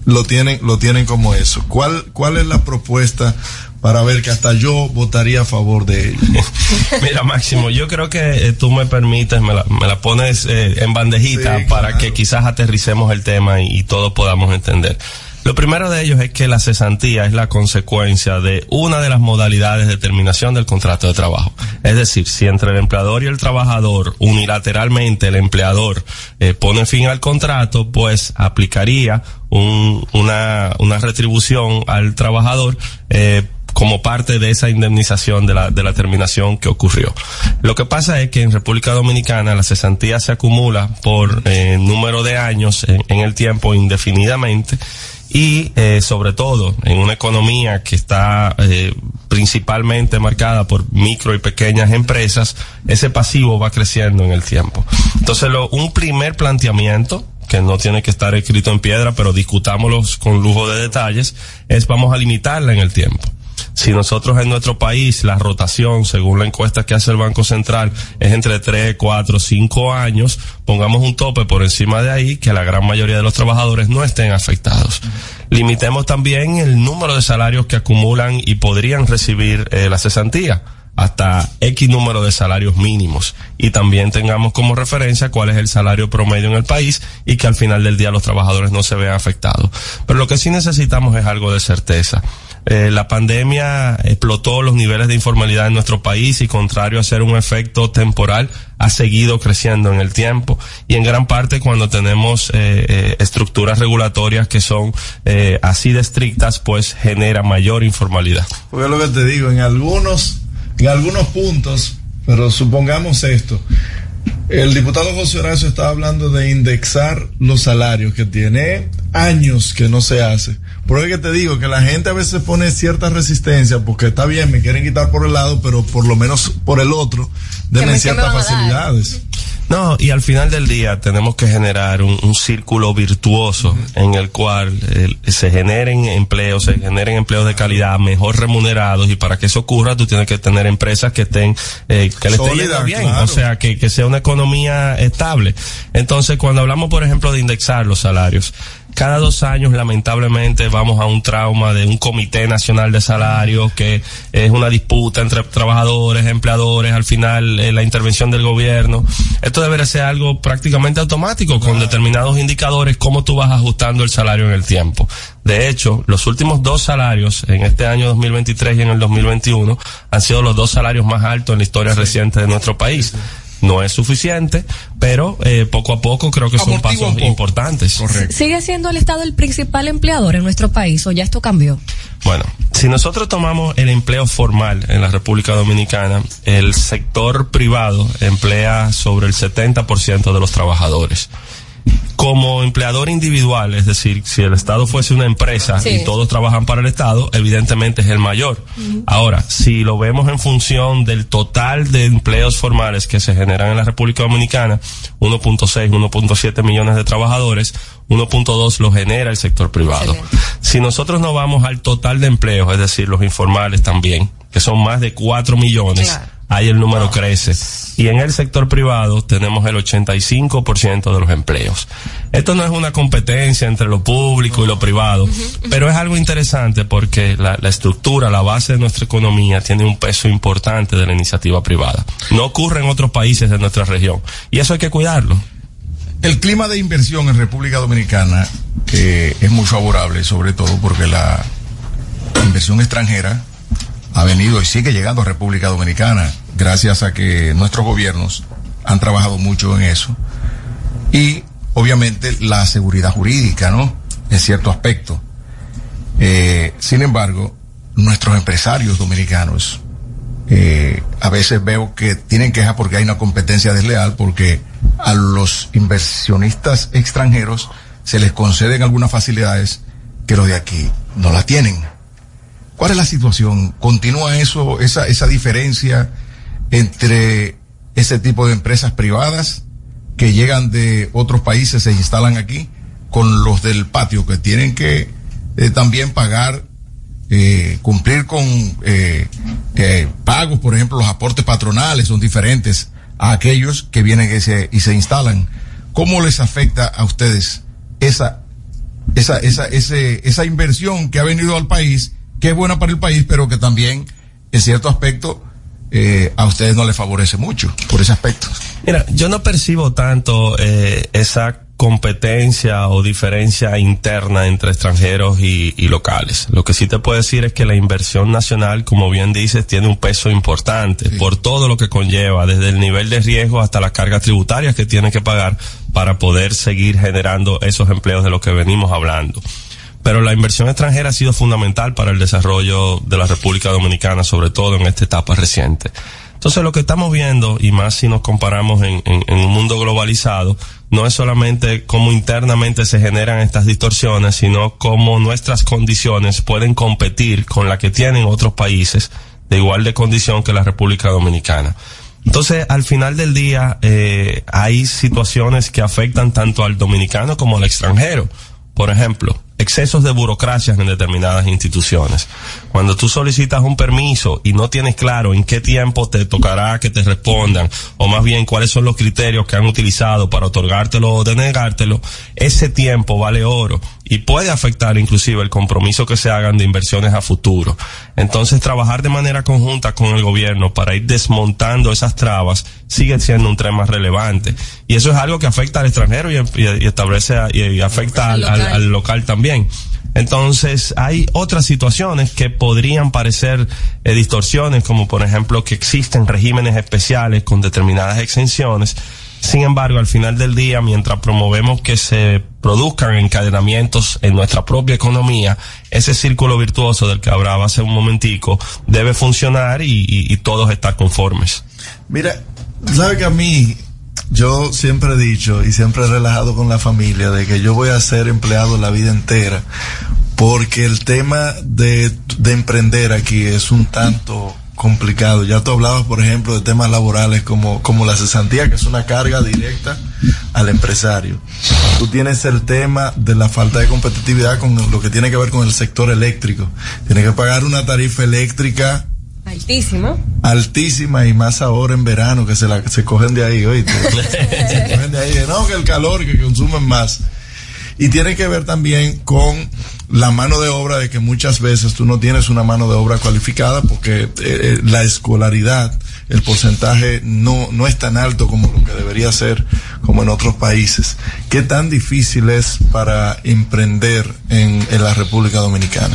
lo tienen, lo tienen como eso. ¿Cuál, cuál es la propuesta para ver que hasta yo votaría a favor de ello? Mira, Máximo, yo creo que eh, tú me permites, me la, me la pones eh, en bandejita Sí, para claro. que quizás aterricemos el tema y, y todos podamos entender. Lo primero de ellos es que la cesantía es la consecuencia de una de las modalidades de terminación del contrato de trabajo. Es decir, si entre el empleador y el trabajador unilateralmente el empleador eh, pone fin al contrato, pues aplicaría un- una, una retribución al trabajador eh, como parte de esa indemnización de la, de la terminación que ocurrió. Lo que pasa es que en República Dominicana la cesantía se acumula por eh, número de años en, en el tiempo indefinidamente y eh, sobre todo en una economía que está eh, principalmente marcada por micro y pequeñas empresas, ese pasivo va creciendo en el tiempo. Entonces, lo, un primer planteamiento que no tiene que estar escrito en piedra, pero discutámoslo con lujo de detalles, es vamos a limitarla en el tiempo. Si nosotros en nuestro país la rotación, según la encuesta que hace el Banco Central, es entre 3, 4, 5 años, pongamos un tope por encima de ahí que la gran mayoría de los trabajadores no estén afectados. Limitemos también el número de salarios que acumulan y podrían recibir eh, la cesantía hasta X número de salarios mínimos y también tengamos como referencia cuál es el salario promedio en el país y que al final del día los trabajadores no se vean afectados. Pero lo que sí necesitamos es algo de certeza. Eh, la pandemia explotó los niveles de informalidad en nuestro país y contrario a ser un efecto temporal, ha seguido creciendo en el tiempo y en gran parte cuando tenemos eh, eh, estructuras regulatorias que son eh, así de estrictas, pues genera mayor informalidad. Porque lo que te digo, en algunos, en algunos puntos, pero supongamos esto. El diputado José Horacio estaba hablando de indexar los salarios que tiene años que no se hace. Por eso es que te digo que la gente a veces pone cierta resistencia porque está bien, me quieren quitar por el lado, pero por lo menos por el otro, denme ciertas facilidades. No, y al final del día tenemos que generar un, un círculo virtuoso en el cual eh, se generen empleos, se generen empleos de calidad, mejor remunerados, y para que eso ocurra tú tienes que tener empresas que estén, eh, que le estén yendo bien, claro. o sea, que, que sea una economía estable. Entonces, cuando hablamos, por ejemplo, de indexar los salarios, cada dos años lamentablemente vamos a un trauma de un comité nacional de salarios que es una disputa entre trabajadores, empleadores, al final eh, la intervención del gobierno. Esto debería ser algo prácticamente automático con determinados indicadores cómo tú vas ajustando el salario en el tiempo. De hecho, los últimos dos salarios en este año 2023 y en el 2021 han sido los dos salarios más altos en la historia reciente de nuestro país. No es suficiente, pero eh, poco a poco creo que son pasos importantes. ¿Sigue siendo el Estado el principal empleador en nuestro país o ya esto cambió? Bueno, si nosotros tomamos el empleo formal en la República Dominicana, el sector privado emplea sobre el 70% de los trabajadores. Como empleador individual, es decir, si el Estado fuese una empresa Sí. y todos trabajan para el Estado, evidentemente es el mayor. Ahora, si lo vemos en función del total de empleos formales que se generan en la República Dominicana, 1.6, 1.7 millones de trabajadores, 1.2 lo genera el sector privado. Si nosotros no vamos al total de empleos, es decir, los informales también, que son más de 4 millones, ahí el número crece. Y en el sector privado tenemos el 85% de los empleos. Esto no es una competencia entre lo público y lo privado, pero es algo interesante porque la, estructura, la base de nuestra economía tiene un peso importante de la iniciativa privada. No ocurre en otros países de nuestra región. Y eso hay que cuidarlo. El clima de inversión en República Dominicana eh, es muy favorable, sobre todo porque la inversión extranjera ha venido y sigue llegando a República Dominicana gracias a que nuestros gobiernos han trabajado mucho en eso y obviamente la seguridad jurídica, ¿no? En cierto aspecto. Eh, sin embargo, nuestros empresarios dominicanos eh, a veces veo que tienen quejas porque hay una competencia desleal, porque a los inversionistas extranjeros se les conceden algunas facilidades que los de aquí no las tienen. ¿Cuál es la situación? ¿Continúa eso, esa, esa diferencia entre ese tipo de empresas privadas que llegan de otros países, se instalan aquí, con los del patio que tienen que eh, también pagar eh, cumplir con eh, pagos, por ejemplo, los aportes patronales son diferentes a aquellos que vienen y se, y se instalan. ¿Cómo les afecta a ustedes esa, esa, esa, ese, esa inversión que ha venido al país, que es buena para el país, pero que también, en cierto aspecto, eh, a ustedes no les favorece mucho por ese aspecto? Mira, yo no percibo tanto eh, esa competencia o diferencia interna entre extranjeros y, y locales. Lo que sí te puedo decir es que la inversión nacional, como bien dices, tiene un peso importante por todo lo que conlleva, desde el nivel de riesgo hasta las cargas tributarias que tiene que pagar para poder seguir generando esos empleos de los que venimos hablando. Pero la inversión extranjera ha sido fundamental para el desarrollo de la República Dominicana, sobre todo en esta etapa reciente. Entonces lo que estamos viendo, y más si nos comparamos en, un mundo globalizado, no es solamente cómo internamente se generan estas distorsiones, sino cómo nuestras condiciones pueden competir con la que tienen otros países de igual de condición que la República Dominicana. Entonces, al final del día, eh, hay situaciones que afectan tanto al dominicano como al extranjero. Por ejemplo, excesos de burocracias en determinadas instituciones. Cuando tú solicitas un permiso y no tienes claro en qué tiempo te tocará que te respondan, o más bien cuáles son los criterios que han utilizado para otorgártelo o denegártelo, ese tiempo vale oro y puede afectar inclusive el compromiso que se hagan de inversiones a futuro. Entonces, trabajar de manera conjunta con el gobierno para ir desmontando esas trabas sigue siendo un tema relevante. Y eso es algo que afecta al extranjero y, y, y establece y, y afecta al, al, al local también. Entonces, hay otras situaciones que podrían parecer eh, distorsiones, como por ejemplo que existen regímenes especiales con determinadas exenciones. Sin embargo, al final del día, mientras promovemos que se produzcan encadenamientos en nuestra propia economía, ese círculo virtuoso del que hablaba hace un momentico debe funcionar y, todos estar conformes. Mira, sabe que a mí yo siempre he dicho y siempre he relajado con la familia de que yo voy a ser empleado la vida entera porque el tema de emprender aquí es un tanto complicado. Ya tú hablabas, por ejemplo, de temas laborales como, como la cesantía, que es una carga directa al empresario. Tú tienes el tema de la falta de competitividad con lo que tiene que ver con el sector eléctrico. Tienes que pagar una tarifa eléctrica Altísima. Altísima y más ahora en verano que se la se cogen de ahí, oíste. se cogen de ahí, no, que el calor, que consumen más. Y tiene que ver también con la mano de obra de que muchas veces tú no tienes una mano de obra cualificada porque eh, la escolaridad, el porcentaje no, no es tan alto como lo que debería ser como en otros países. ¿Qué tan difícil es para emprender en, en la República Dominicana?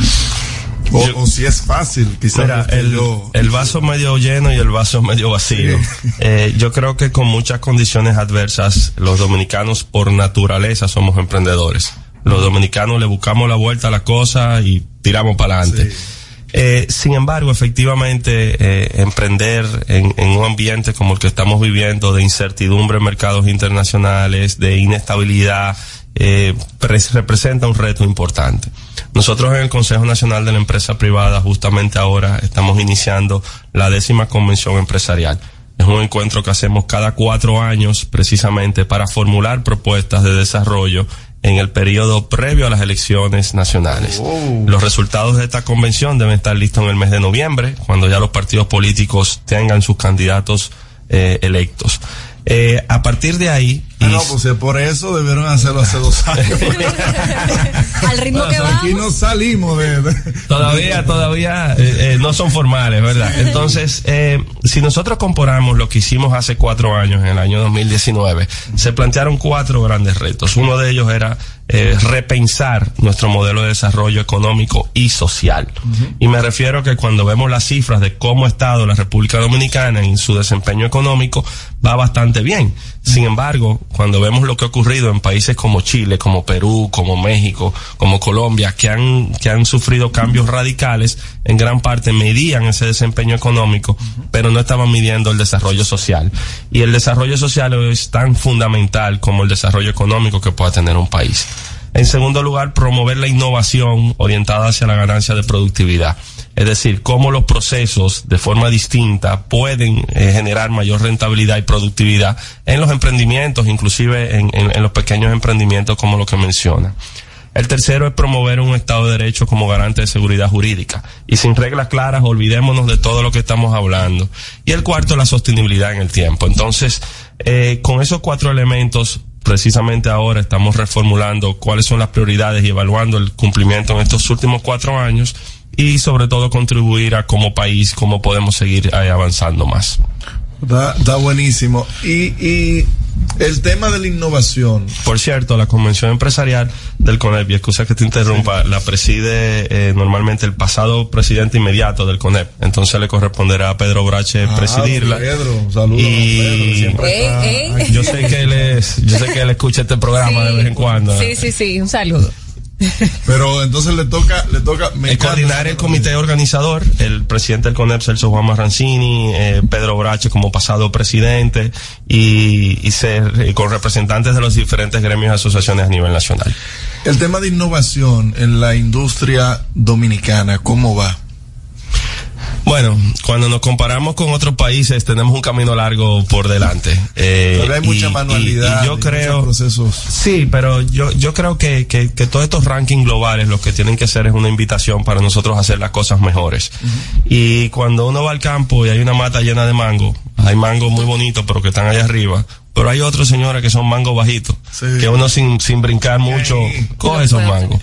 O, o, si es fácil, quizás. Mira, el, yo... el, vaso medio lleno y el vaso medio vacío. Sí. Eh, yo creo que con muchas condiciones adversas, los dominicanos por naturaleza somos emprendedores. Los dominicanos le buscamos la vuelta a la cosa y tiramos para adelante. Sí. Eh, sin embargo, efectivamente, eh, emprender en, en, un ambiente como el que estamos viviendo, de incertidumbre en mercados internacionales, de inestabilidad, eh, representa un reto importante. Nosotros en el Consejo Nacional de la Empresa Privada justamente ahora estamos iniciando la décima convención empresarial. Es un encuentro que hacemos cada cuatro años precisamente para formular propuestas de desarrollo en el periodo previo a las elecciones nacionales. Oh. Los resultados de esta convención deben estar listos en el mes de noviembre, cuando ya los partidos políticos tengan sus candidatos eh, electos. Eh, a partir de ahí. Ah, no, pues por eso debieron hacerlo hace dos años. Al ritmo bueno, que vamos. Aquí no salimos de. todavía, todavía eh, eh, no son formales, ¿verdad? Entonces, eh, si nosotros comparamos lo que hicimos hace cuatro años, en el año 2019, se plantearon cuatro grandes retos. Uno de ellos era eh, repensar nuestro modelo de desarrollo económico y social. Uh -huh. Y me refiero a que cuando vemos las cifras de cómo ha estado la República Dominicana en su desempeño económico, va bastante bien. Sin embargo, cuando vemos lo que ha ocurrido en países como Chile, como Perú, como México, como Colombia, que han, que han sufrido cambios radicales, en gran parte medían ese desempeño económico, pero no estaban midiendo el desarrollo social. Y el desarrollo social es tan fundamental como el desarrollo económico que pueda tener un país. En segundo lugar, promover la innovación orientada hacia la ganancia de productividad. Es decir, cómo los procesos de forma distinta pueden eh, generar mayor rentabilidad y productividad en los emprendimientos, inclusive en, los pequeños emprendimientos como lo que menciona. El tercero es promover un Estado de Derecho como garante de seguridad jurídica. Y sin reglas claras, olvidémonos de todo lo que estamos hablando. Y el cuarto, la sostenibilidad en el tiempo. Entonces, eh, con esos cuatro elementos, precisamente ahora estamos reformulando cuáles son las prioridades y evaluando el cumplimiento en estos últimos cuatro años y sobre todo contribuir a como país cómo podemos seguir avanzando más. Da, da buenísimo. Y, y el tema de la innovación. Por cierto, la convención empresarial del CONEP, y excusa que te interrumpa, sí. la preside eh, normalmente el pasado presidente inmediato del CONEP. Entonces le corresponderá a Pedro Brache ah, presidirla. Pedro, saludos. Y Pedro, ey, ey. yo sé que él es, yo sé que él escucha este programa sí. de vez en cuando. Sí, sí, sí, un saludo. Pero entonces le toca, le toca Eh, coordinar el comité organizador, el presidente del CONEP, Celso Juan Marrancini, eh, Pedro Brache como pasado presidente y, y ser eh, con representantes de los diferentes gremios y asociaciones a nivel nacional. El tema de innovación en la industria dominicana, ¿cómo va? Bueno, cuando nos comparamos con otros países tenemos un camino largo por delante. Eh, Todavía hay mucha y- manualidad y yo creo, procesos. Sí, pero yo, yo creo que, que, que todos estos rankings globales lo que tienen que hacer es una invitación para nosotros hacer las cosas mejores. Y cuando uno va al campo y hay una mata llena de mango, hay mangos muy bonitos pero que están allá arriba, pero hay otros señores que son mangos bajitos, que uno sin, sin brincar mucho coge esos mangos.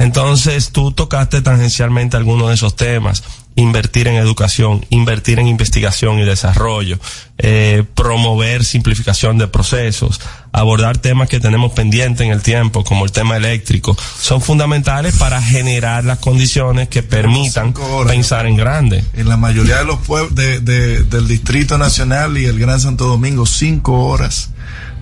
Entonces tú tocaste tangencialmente algunos de esos temas. Invertir en educación, invertir en investigación y desarrollo, eh, promover simplificación de procesos, abordar temas que tenemos pendientes en el tiempo, como el tema eléctrico, son fundamentales para generar las condiciones que permitan pensar en grande. En la mayoría de los pueblos de, de- del Distrito Nacional y el Gran Santo Domingo, cinco horas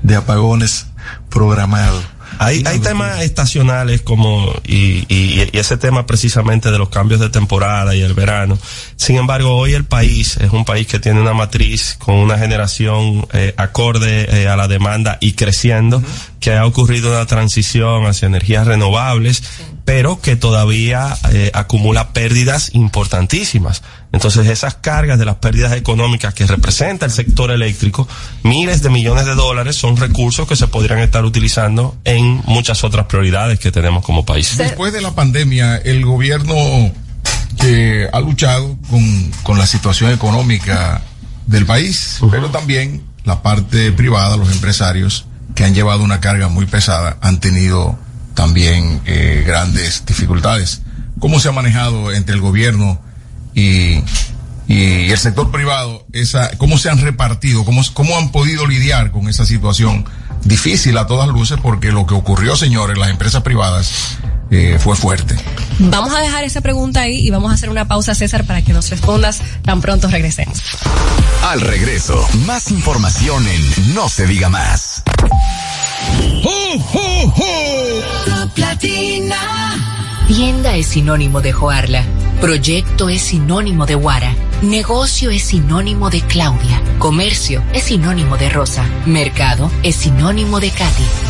de apagones programados. Hay, hay temas estacionales como, y, y, y ese tema precisamente de los cambios de temporada y el verano. Sin embargo, hoy el país es un país que tiene una matriz con una generación eh, acorde eh, a la demanda y creciendo, que ha ocurrido una transición hacia energías renovables, pero que todavía eh, acumula pérdidas importantísimas. Entonces esas cargas de las pérdidas económicas que representa el sector eléctrico, miles de millones de dólares son recursos que se podrían estar utilizando en muchas otras prioridades que tenemos como país. Después de la pandemia, el gobierno que ha luchado con, con la situación económica del país, pero también la parte privada, los empresarios que han llevado una carga muy pesada, han tenido también eh, grandes dificultades. ¿Cómo se ha manejado entre el gobierno y, y el sector privado? Esa, ¿Cómo se han repartido? ¿Cómo, ¿Cómo han podido lidiar con esa situación difícil a todas luces? Porque lo que ocurrió, señores, las empresas privadas eh, fue fuerte. Vamos a dejar esa pregunta ahí y vamos a hacer una pausa, César, para que nos respondas tan pronto regresemos. Al regreso, más información en No se diga más. Tienda es sinónimo de Joarla. Proyecto es sinónimo de Guara. Negocio es sinónimo de Claudia. Comercio es sinónimo de Rosa. Mercado es sinónimo de Katy.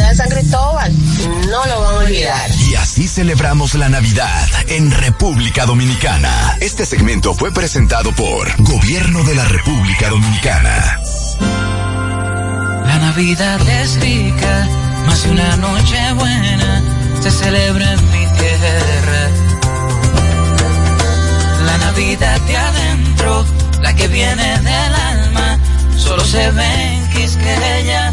de San Cristóbal. No lo van a olvidar. Y así celebramos la Navidad en República Dominicana. Este segmento fue presentado por Gobierno de la República Dominicana. La Navidad es rica, más de una noche buena se celebra en mi tierra. La Navidad de adentro, la que viene del alma, solo se ve en Quisqueya.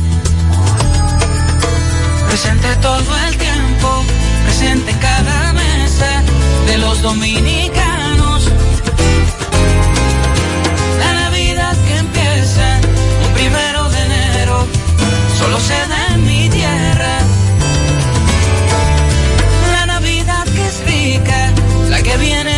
Presente todo el tiempo, presente en cada mesa de los dominicanos. La Navidad que empieza un primero de enero, solo se da en mi tierra. La Navidad que es rica, la que viene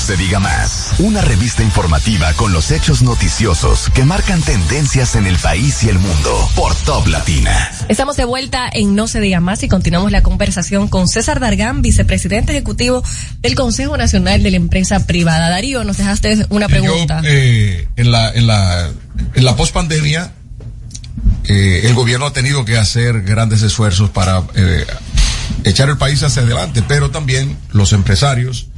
se diga más. Una revista informativa con los hechos noticiosos que marcan tendencias en el país y el mundo por Top Latina. Estamos de vuelta en No se diga más y continuamos la conversación con César Dargán, vicepresidente ejecutivo del Consejo Nacional de la Empresa Privada. Darío, nos dejaste una pregunta. Yo, eh, en la, en la, en la pospandemia, eh, el gobierno ha tenido que hacer grandes esfuerzos para eh, echar el país hacia adelante, pero también los empresarios,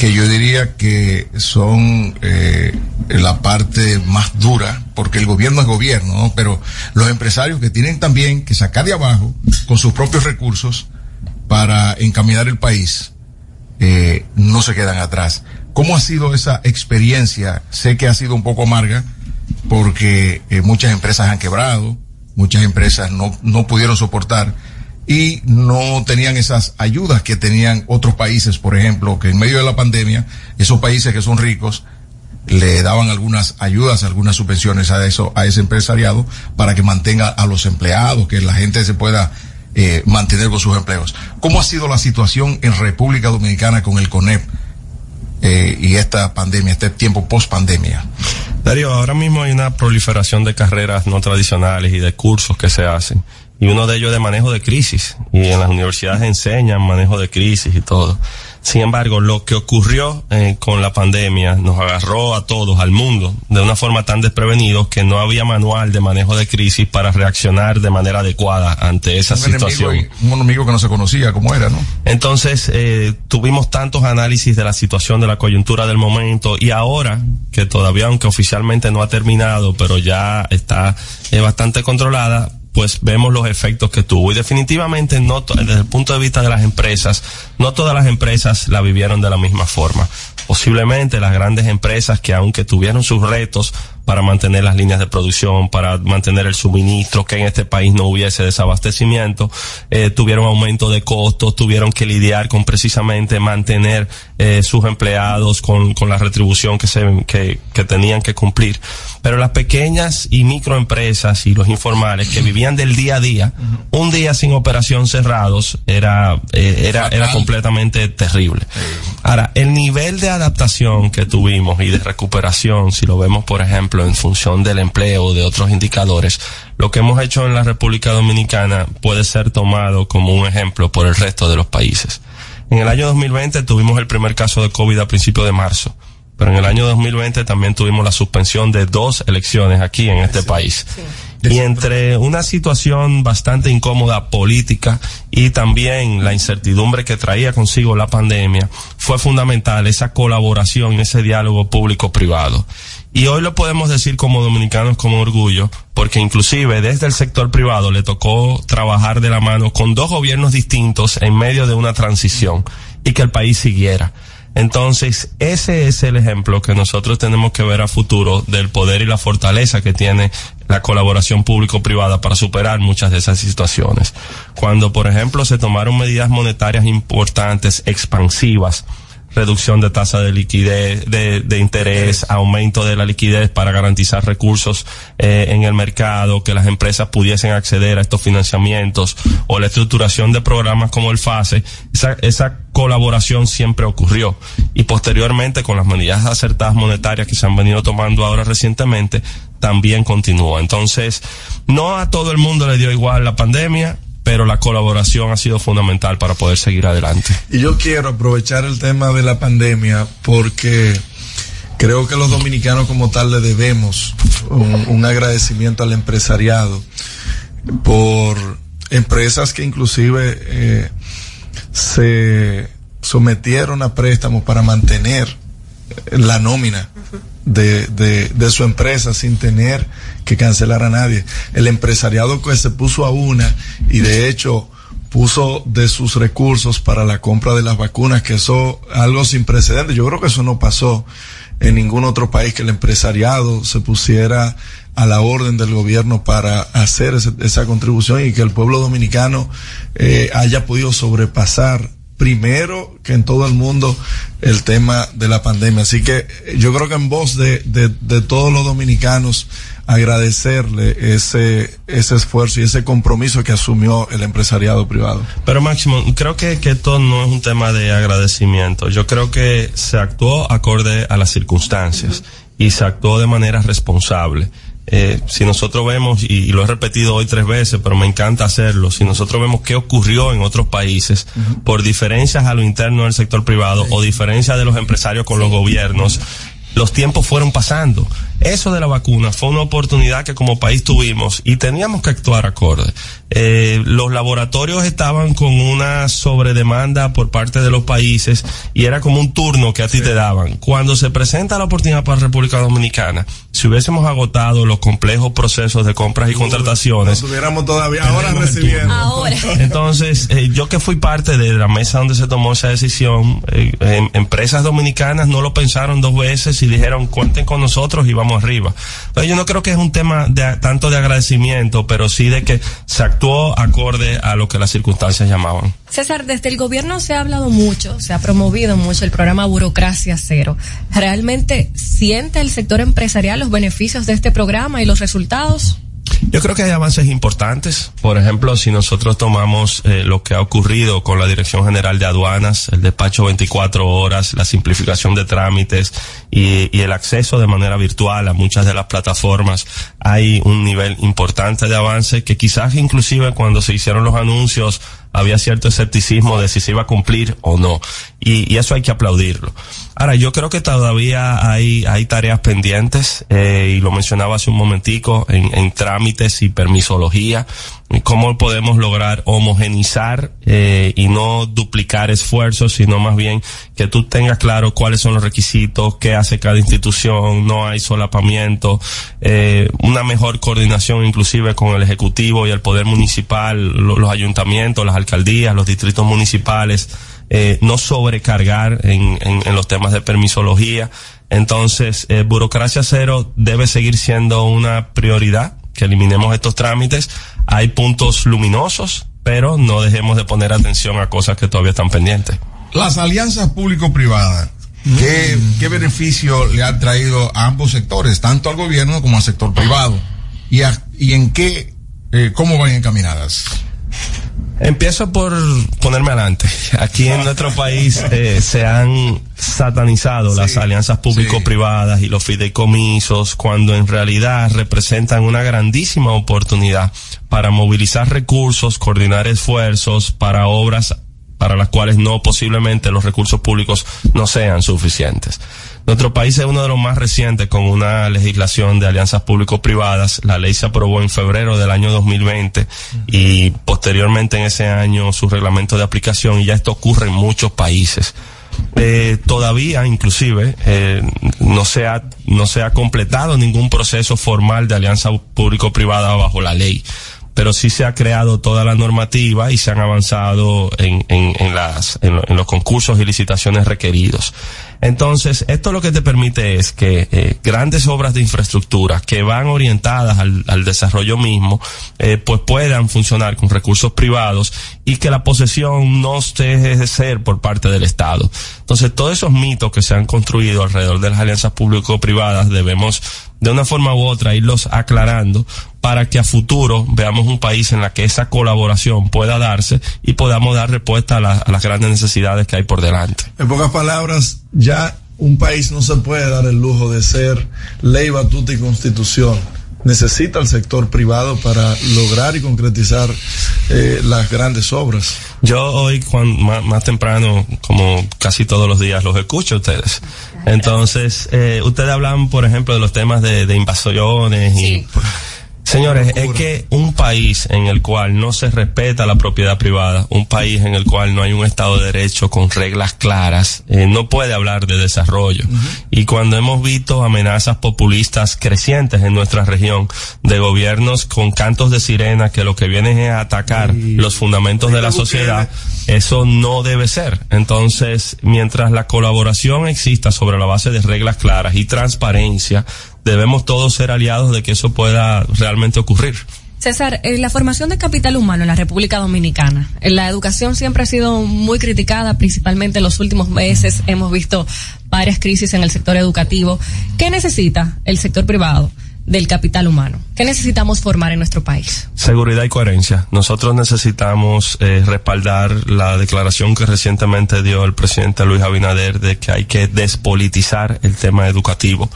que yo diría que son eh, la parte más dura, porque el gobierno es gobierno, ¿no? pero los empresarios que tienen también que sacar de abajo con sus propios recursos para encaminar el país, eh, no se quedan atrás. ¿Cómo ha sido esa experiencia? Sé que ha sido un poco amarga, porque eh, muchas empresas han quebrado, muchas empresas no, no pudieron soportar y no tenían esas ayudas que tenían otros países, por ejemplo, que en medio de la pandemia, esos países que son ricos le daban algunas ayudas, algunas subvenciones a eso, a ese empresariado para que mantenga a los empleados, que la gente se pueda eh, mantener con sus empleos. ¿Cómo ha sido la situación en República Dominicana con el CONEP eh, y esta pandemia, este tiempo post pandemia? Darío, ahora mismo hay una proliferación de carreras no tradicionales y de cursos que se hacen. Y uno de ellos de manejo de crisis. Y en las universidades enseñan manejo de crisis y todo. Sin embargo, lo que ocurrió eh, con la pandemia nos agarró a todos, al mundo, de una forma tan desprevenidos que no había manual de manejo de crisis para reaccionar de manera adecuada ante esa un situación. Enemigo, y- un enemigo que no se conocía cómo era, ¿no? Entonces, eh, tuvimos tantos análisis de la situación de la coyuntura del momento y ahora, que todavía, aunque oficialmente no ha terminado, pero ya está eh, bastante controlada, pues vemos los efectos que tuvo. Y definitivamente, no desde el punto de vista de las empresas, no todas las empresas la vivieron de la misma forma. Posiblemente las grandes empresas que aunque tuvieron sus retos para mantener las líneas de producción, para mantener el suministro, que en este país no hubiese desabastecimiento, eh, tuvieron aumento de costos, tuvieron que lidiar con precisamente mantener eh, sus empleados con, con la retribución que, se, que, que tenían que cumplir. Pero las pequeñas y microempresas y los informales que vivían del día a día, un día sin operación cerrados era, eh, era, era completamente terrible. Ahora, el nivel de adaptación que tuvimos y de recuperación, si lo vemos, por ejemplo, en función del empleo o de otros indicadores, lo que hemos hecho en la República Dominicana puede ser tomado como un ejemplo por el resto de los países. En el año 2020 tuvimos el primer caso de COVID a principios de marzo, pero en el año 2020 también tuvimos la suspensión de dos elecciones aquí en este país. Y entre una situación bastante incómoda política y también la incertidumbre que traía consigo la pandemia, fue fundamental esa colaboración, ese diálogo público-privado. Y hoy lo podemos decir como dominicanos con orgullo, porque inclusive desde el sector privado le tocó trabajar de la mano con dos gobiernos distintos en medio de una transición y que el país siguiera. Entonces, ese es el ejemplo que nosotros tenemos que ver a futuro del poder y la fortaleza que tiene la colaboración público-privada para superar muchas de esas situaciones. Cuando, por ejemplo, se tomaron medidas monetarias importantes, expansivas, reducción de tasa de liquidez, de, de interés, aumento de la liquidez para garantizar recursos eh, en el mercado, que las empresas pudiesen acceder a estos financiamientos o la estructuración de programas como el FASE, esa, esa colaboración siempre ocurrió. Y posteriormente, con las medidas acertadas monetarias que se han venido tomando ahora recientemente, también continúa. Entonces, no a todo el mundo le dio igual la pandemia, pero la colaboración ha sido fundamental para poder seguir adelante. Y yo quiero aprovechar el tema de la pandemia porque creo que los dominicanos como tal le debemos un, un agradecimiento al empresariado por empresas que inclusive eh, se sometieron a préstamos para mantener la nómina de, de, de, su empresa sin tener que cancelar a nadie. El empresariado que se puso a una y de hecho puso de sus recursos para la compra de las vacunas, que eso algo sin precedentes. Yo creo que eso no pasó en ningún otro país que el empresariado se pusiera a la orden del gobierno para hacer ese- esa contribución y que el pueblo dominicano eh, haya podido sobrepasar primero que en todo el mundo el tema de la pandemia. Así que yo creo que en voz de, de, de todos los dominicanos agradecerle ese, ese esfuerzo y ese compromiso que asumió el empresariado privado. Pero Máximo, creo que, que esto no es un tema de agradecimiento. Yo creo que se actuó acorde a las circunstancias y se actuó de manera responsable. Eh, si nosotros vemos, y, y lo he repetido hoy tres veces, pero me encanta hacerlo, si nosotros vemos qué ocurrió en otros países por diferencias a lo interno del sector privado o diferencias de los empresarios con los gobiernos, los tiempos fueron pasando. Eso de la vacuna fue una oportunidad que como país tuvimos y teníamos que actuar acorde. Eh, los laboratorios estaban con una sobredemanda por parte de los países y era como un turno que a ti te daban. Cuando se presenta la oportunidad para República Dominicana, si hubiésemos agotado los complejos procesos de compras y contrataciones, Estuviéramos todavía ahora recibiendo. Ahora. entonces, eh, yo que fui parte de la mesa donde se tomó esa decisión, eh, em- empresas dominicanas no lo pensaron dos veces y dijeron, cuenten con nosotros y vamos arriba. Entonces, yo no creo que es un tema de, tanto de agradecimiento, pero sí de que se actuó acorde a lo que las circunstancias llamaban. César, desde el gobierno se ha hablado mucho, se ha promovido mucho el programa Burocracia Cero. ¿Realmente siente el sector empresarial los beneficios de este programa y los resultados? Yo creo que hay avances importantes. Por ejemplo, si nosotros tomamos eh, lo que ha ocurrido con la Dirección General de Aduanas, el despacho 24 horas, la simplificación de trámites y, y el acceso de manera virtual a muchas de las plataformas, hay un nivel importante de avance que quizás inclusive cuando se hicieron los anuncios había cierto escepticismo de si se iba a cumplir o no. Y, y eso hay que aplaudirlo. Ahora, yo creo que todavía hay, hay tareas pendientes, eh, y lo mencionaba hace un momentico, en, en trámites y permisología. ¿Cómo podemos lograr homogenizar eh, y no duplicar esfuerzos, sino más bien que tú tengas claro cuáles son los requisitos, qué hace cada institución, no hay solapamiento, eh, una mejor coordinación inclusive con el Ejecutivo y el Poder Municipal, lo- los ayuntamientos, las alcaldías, los distritos municipales, eh, no sobrecargar en, en, en los temas de permisología. Entonces, eh, burocracia cero debe seguir siendo una prioridad, que eliminemos estos trámites. Hay puntos luminosos, pero no dejemos de poner atención a cosas que todavía están pendientes. Las alianzas público-privadas, ¿qué, ¿qué beneficio le han traído a ambos sectores, tanto al gobierno como al sector privado? ¿Y, a- y en qué, eh, cómo van encaminadas? Empiezo por ponerme adelante. Aquí en nuestro país eh, se han satanizado las alianzas público-privadas y los fideicomisos cuando en realidad representan una grandísima oportunidad para movilizar recursos, coordinar esfuerzos para obras para las cuales no posiblemente los recursos públicos no sean suficientes. Nuestro país es uno de los más recientes con una legislación de alianzas público-privadas. La ley se aprobó en febrero del año 2020 y posteriormente en ese año su reglamento de aplicación y ya esto ocurre en muchos países. Eh, todavía, inclusive, eh, no se ha no se ha completado ningún proceso formal de alianza público-privada bajo la ley pero sí se ha creado toda la normativa y se han avanzado en, en, los concursos y licitaciones requeridos. Entonces, esto lo que te permite es que eh, grandes obras de infraestructura que van orientadas al, desarrollo mismo, eh, pues puedan funcionar con recursos privados y que la posesión no deje de ser por parte del Estado. Entonces, todos esos mitos que se han construido alrededor de las alianzas público-privadas debemos de una forma u otra irlos aclarando para que a futuro veamos un país en la que esa colaboración pueda darse y podamos dar respuesta a, a las grandes necesidades que hay por delante. En pocas palabras, ya un país no se puede dar el lujo de ser ley, batuta y constitución. Necesita el sector privado para lograr y concretizar eh, las grandes obras. Yo hoy, cuan- más, más temprano, como casi todos los días, los escucho a ustedes. Entonces, eh, ustedes hablan, por ejemplo, de los temas de, de invasiones y... Señores, es que un país en el cual no se respeta la propiedad privada, un país en el cual no hay un Estado de Derecho con reglas claras, eh, no puede hablar de desarrollo. Y cuando hemos visto amenazas populistas crecientes en nuestra región, de gobiernos con cantos de sirena que lo que vienen es a atacar los fundamentos de la sociedad, eso no debe ser. Entonces, mientras la colaboración exista sobre la base de reglas claras y transparencia, debemos todos ser aliados de que eso pueda realmente ocurrir. César, eh, la formación de capital humano en la República Dominicana, eh, la educación siempre ha sido muy criticada, principalmente en los últimos meses hemos visto varias crisis en el sector educativo. ¿Qué necesita el sector privado del capital humano? ¿Qué necesitamos formar en nuestro país? Seguridad y coherencia. Nosotros necesitamos eh, respaldar la declaración que recientemente dio el presidente Luis Abinader de que hay que despolitizar el tema educativo.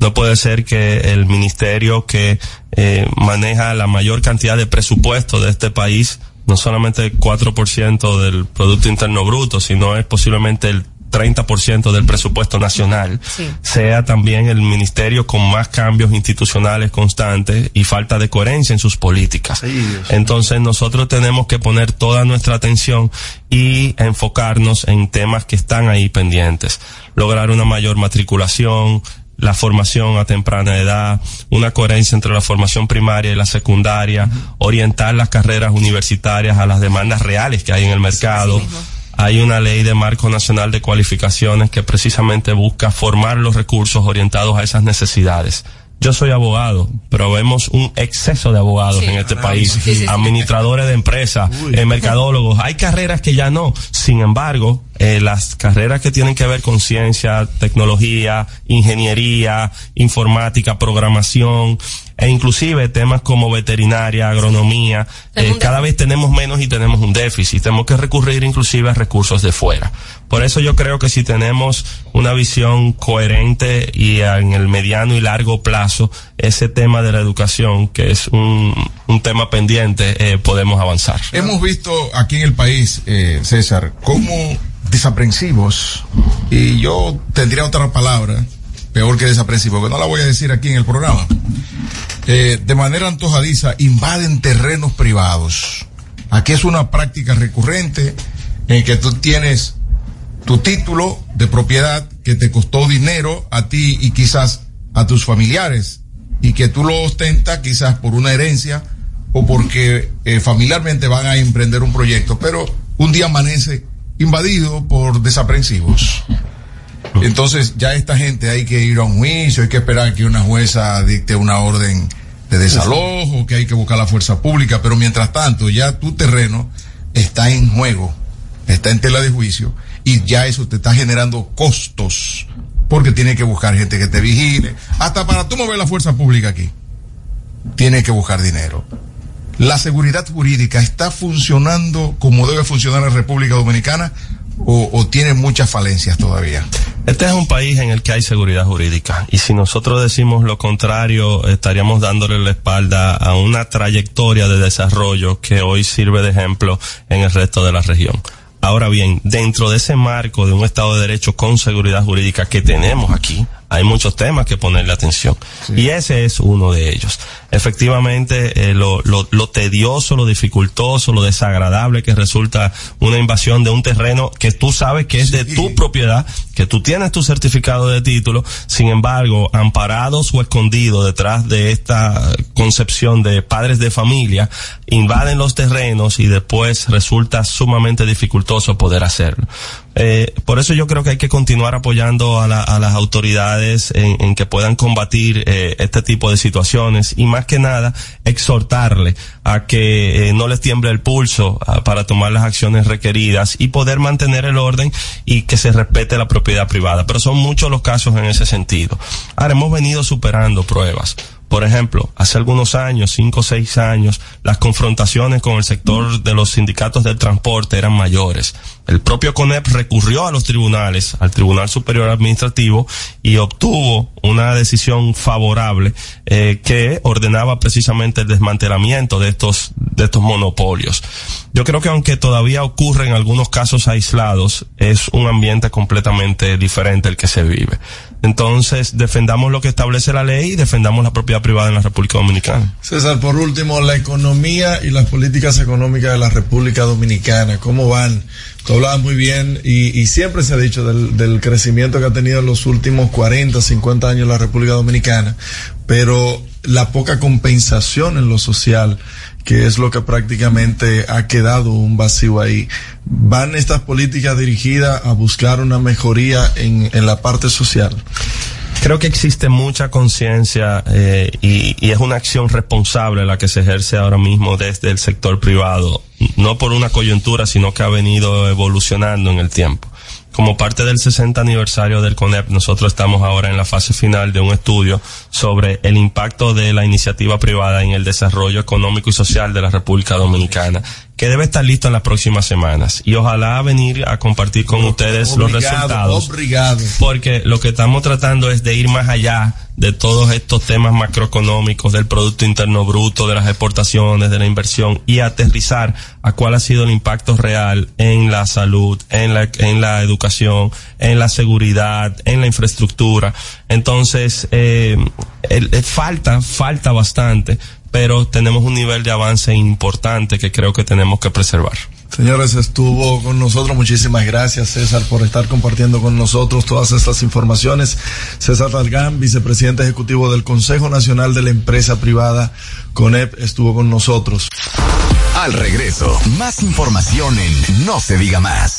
No puede ser que el ministerio que eh, maneja la mayor cantidad de presupuesto de este país, no solamente 4% del Producto Interno Bruto, sino es posiblemente el 30% del presupuesto nacional, sea también el ministerio con más cambios institucionales constantes y falta de coherencia en sus políticas. Entonces nosotros tenemos que poner toda nuestra atención y enfocarnos en temas que están ahí pendientes. Lograr una mayor matriculación, la formación a temprana edad, una coherencia entre la formación primaria y la secundaria, orientar las carreras universitarias a las demandas reales que hay en el mercado. hay una ley de marco nacional de cualificaciones que precisamente busca formar los recursos orientados a esas necesidades. Yo soy abogado, pero vemos un exceso de abogados en este país, administradores de empresas, eh, mercadólogos. Hay carreras que ya no. Sin embargo, eh, las carreras que tienen que ver con ciencia, tecnología, ingeniería, informática, programación, e inclusive temas como veterinaria, agronomía, eh, cada vez tenemos menos y tenemos un déficit. Tenemos que recurrir inclusive a recursos de fuera. Por eso yo creo que si tenemos una visión coherente y en el mediano y largo plazo, ese tema de la educación, que es un, un tema pendiente, eh, podemos avanzar. Hemos visto aquí en el país, eh, César, cómo desaprensivos, y yo tendría otra palabra, peor que desaprensivo, que no la voy a decir aquí en el programa, eh, de manera antojadiza invaden terrenos privados. Aquí es una práctica recurrente en que tú tienes tu título de propiedad que te costó dinero a ti y quizás a tus familiares y que tú lo ostentas quizás por una herencia o porque eh, familiarmente van a emprender un proyecto, pero un día amanece invadido por desaprensivos. Entonces ya esta gente hay que ir a un juicio, hay que esperar que una jueza dicte una orden de desalojo, que hay que buscar la fuerza pública, pero mientras tanto ya tu terreno está en juego, está en tela de juicio y ya eso te está generando costos porque tiene que buscar gente que te vigile, hasta para tú mover la fuerza pública aquí. Tiene que buscar dinero. La seguridad jurídica está funcionando como debe funcionar la República Dominicana o tiene muchas falencias todavía. Este es un país en el que hay seguridad jurídica y si nosotros decimos lo contrario estaríamos dándole la espalda a una trayectoria de desarrollo que hoy sirve de ejemplo en el resto de la región. Ahora bien, dentro de ese marco de un Estado de Derecho con seguridad jurídica que tenemos aquí, hay muchos temas que ponerle atención. Y ese es uno de ellos. Efectivamente, eh, lo, lo, lo, tedioso, lo dificultoso, lo desagradable que resulta una invasión de un terreno que tú sabes que es de tu propiedad, que tú tienes tu certificado de título, sin embargo, amparados o escondidos detrás de esta concepción de padres de familia, invaden los terrenos y después resulta sumamente dificultoso poder hacerlo. Eh, por eso yo creo que hay que continuar apoyando a, la, a las autoridades en, en, que puedan combatir eh, este tipo de situaciones y más que nada exhortarle a que eh, no les tiemble el pulso a, para tomar las acciones requeridas y poder mantener el orden y que se respete la propiedad privada. Pero son muchos los casos en ese sentido. Ahora hemos venido superando pruebas. Por ejemplo, hace algunos años, cinco o seis años, las confrontaciones con el sector de los sindicatos del transporte eran mayores. El propio CONEP recurrió a los tribunales, al Tribunal Superior Administrativo, y obtuvo una decisión favorable eh, que ordenaba precisamente el desmantelamiento de estos, de estos monopolios. Yo creo que aunque todavía ocurre en algunos casos aislados, es un ambiente completamente diferente el que se vive. Entonces, defendamos lo que establece la ley y defendamos la propiedad privada en la República Dominicana. César, por último, la economía y las políticas económicas de la República Dominicana, ¿cómo van? Tú hablabas muy bien y, y siempre se ha dicho del, crecimiento que ha tenido en los últimos 40, 50 años la República Dominicana, pero la poca compensación en lo social, que es lo que prácticamente ha quedado un vacío ahí. ¿Van estas políticas dirigidas a buscar una mejoría en la parte social? Creo que existe mucha conciencia eh, y, y, es una acción responsable la que se ejerce ahora mismo desde el sector privado, no por una coyuntura, sino que ha venido evolucionando en el tiempo. Como parte del 60 aniversario del CONEP, nosotros estamos ahora en la fase final de un estudio sobre el impacto de la iniciativa privada en el desarrollo económico y social de la República Dominicana que debe estar listo en las próximas semanas y ojalá venir a compartir con ustedes obligado, los resultados Obligado. porque lo que estamos tratando es de ir más allá de todos estos temas macroeconómicos del producto interno bruto de las exportaciones de la inversión y aterrizar a cuál ha sido el impacto real en la salud en la en la educación en la seguridad en la infraestructura entonces eh, el, el, falta falta bastante pero tenemos un nivel de avance importante que creo que tenemos que preservar. Señores, estuvo con nosotros. Muchísimas gracias, César, por estar compartiendo con nosotros todas estas informaciones. César Dalgán, vicepresidente ejecutivo del Consejo Nacional de la Empresa Privada, CONEP, estuvo con nosotros. Al regreso, más información en No se diga más.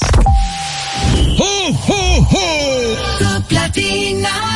¡Oh, oh, oh! Platina.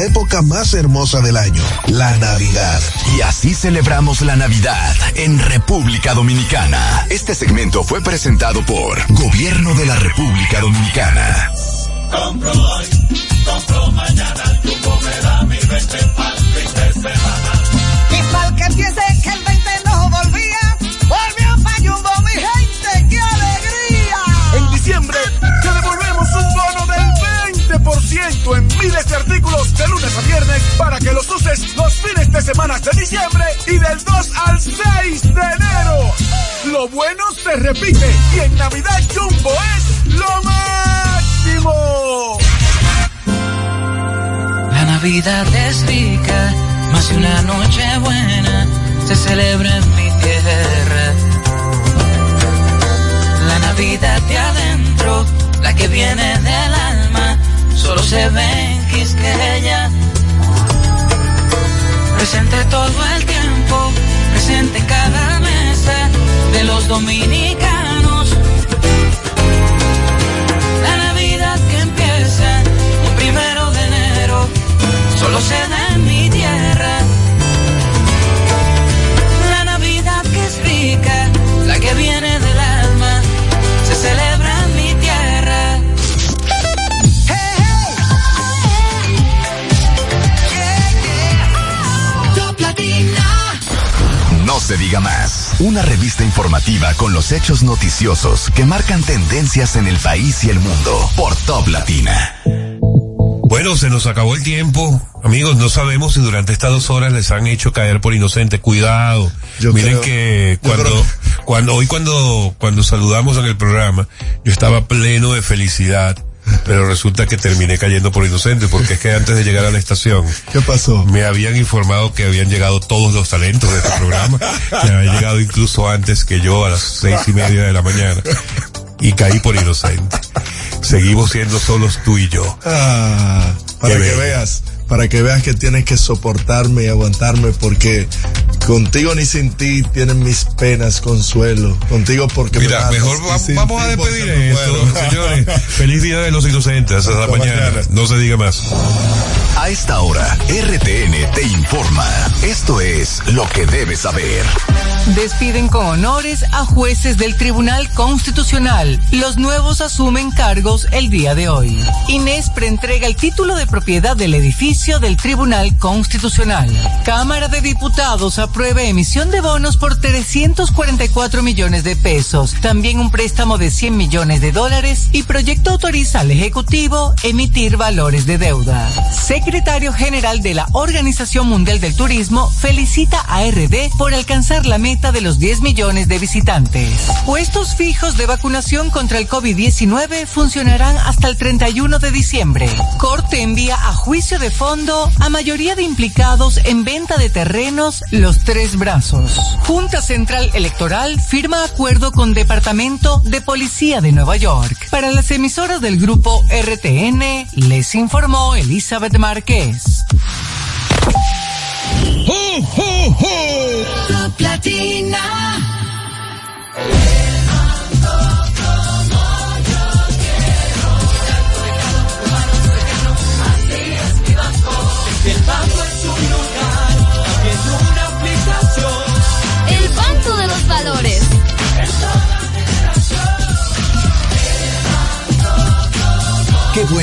época más hermosa del año, la Navidad. Y así celebramos la Navidad en República Dominicana. Este segmento fue presentado por Gobierno de la República Dominicana. Compro hoy, compro mañana, Jumbo me da mi 20 pa'l fin de semana. Y pa'l que piense que el 20 no volvía, volvió pa' Jumbo, mi gente, ¡qué alegría! En diciembre, 10% en miles de artículos de lunes a viernes para que los uses los fines de semana de diciembre y del 2 al 6 de enero. Lo bueno se repite y en Navidad Jumbo es lo máximo. La Navidad es rica, más de una noche buena se celebra en mi tierra. La Navidad de adentro, la que viene del alma solo se ve en Quisqueya. Presente todo el tiempo, presente en cada mesa de los dominicanos. La Navidad que empieza un primero de enero, solo se da se diga más. Una revista informativa con los hechos noticiosos que marcan tendencias en el país y el mundo por Top Latina. Bueno, se nos acabó el tiempo. Amigos, no sabemos si durante estas dos horas les han hecho caer por inocente. Cuidado. Yo Miren creo- que cuando, creo- cuando, hoy cuando, cuando saludamos en el programa, yo estaba pleno de felicidad. Pero resulta que terminé cayendo por inocente porque es que antes de llegar a la estación. ¿Qué pasó? Me habían informado que habían llegado todos los talentos de este programa. que habían llegado incluso antes que yo a las seis y media de la mañana. Y caí por inocente. Seguimos siendo solos tú y yo. Ah, para que bello. veas. Para que veas que tienes que soportarme y aguantarme porque contigo ni sin ti tienen mis penas consuelo. Contigo porque Mira, me mejor va- vamos a despedir esto, muero. señores. Feliz día de los inocentes. Hasta la mañana. mañana. No se diga más. A esta hora, RTN te informa. Esto es lo que debes saber. Despiden con honores a jueces del Tribunal Constitucional. Los nuevos asumen cargos el día de hoy. Inés entrega el título de propiedad del edificio del Tribunal Constitucional. Cámara de Diputados aprueba emisión de bonos por 344 millones de pesos. También un préstamo de 100 millones de dólares y proyecto autoriza al Ejecutivo emitir valores de deuda. Secretario General de la Organización Mundial del Turismo felicita a RD por alcanzar la meta de los 10 millones de visitantes. Puestos fijos de vacunación contra el COVID-19 funcionarán hasta el 31 de diciembre. Corte envía a juicio de fondo a mayoría de implicados en venta de terrenos Los Tres Brazos. Junta Central Electoral firma acuerdo con Departamento de Policía de Nueva York. Para las emisoras del grupo RTN, les informó Elizabeth Márquez. Platina.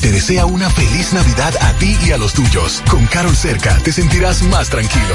Te desea una feliz Navidad a ti y a los tuyos. Con Carol cerca te sentirás más tranquilo.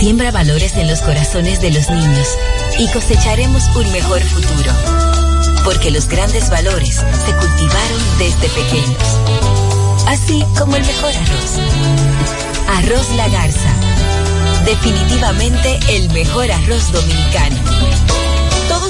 Siembra valores en los corazones de los niños y cosecharemos un mejor futuro. Porque los grandes valores se cultivaron desde pequeños. Así como el mejor arroz. Arroz La Garza. Definitivamente el mejor arroz dominicano.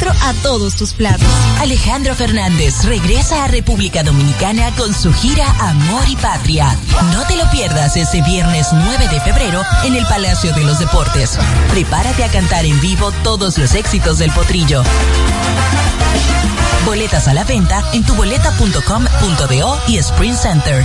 a todos tus platos. Alejandro Fernández regresa a República Dominicana con su gira Amor y Patria. No te lo pierdas este viernes 9 de febrero en el Palacio de los Deportes. Prepárate a cantar en vivo todos los éxitos del potrillo. Boletas a la venta en tuboleta.com.do y Sprint Center.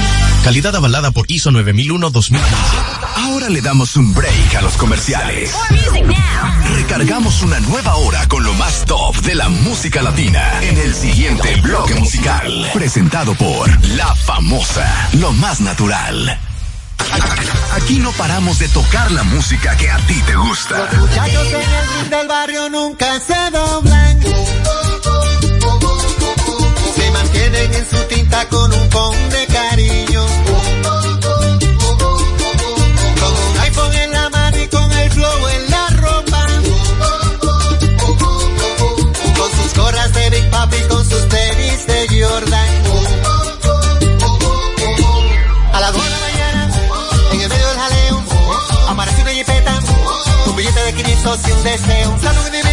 Calidad avalada por ISO 9001-2015. Ahora le damos un break a los comerciales. Recargamos una nueva hora con lo más top de la música latina en el siguiente bloque musical. Presentado por La Famosa, lo más natural. Aquí no paramos de tocar la música que a ti te gusta. Los muchachos en el del barrio nunca se doblan. Se mantienen en su tinta con un con billete de 500 y un deseo. Sale un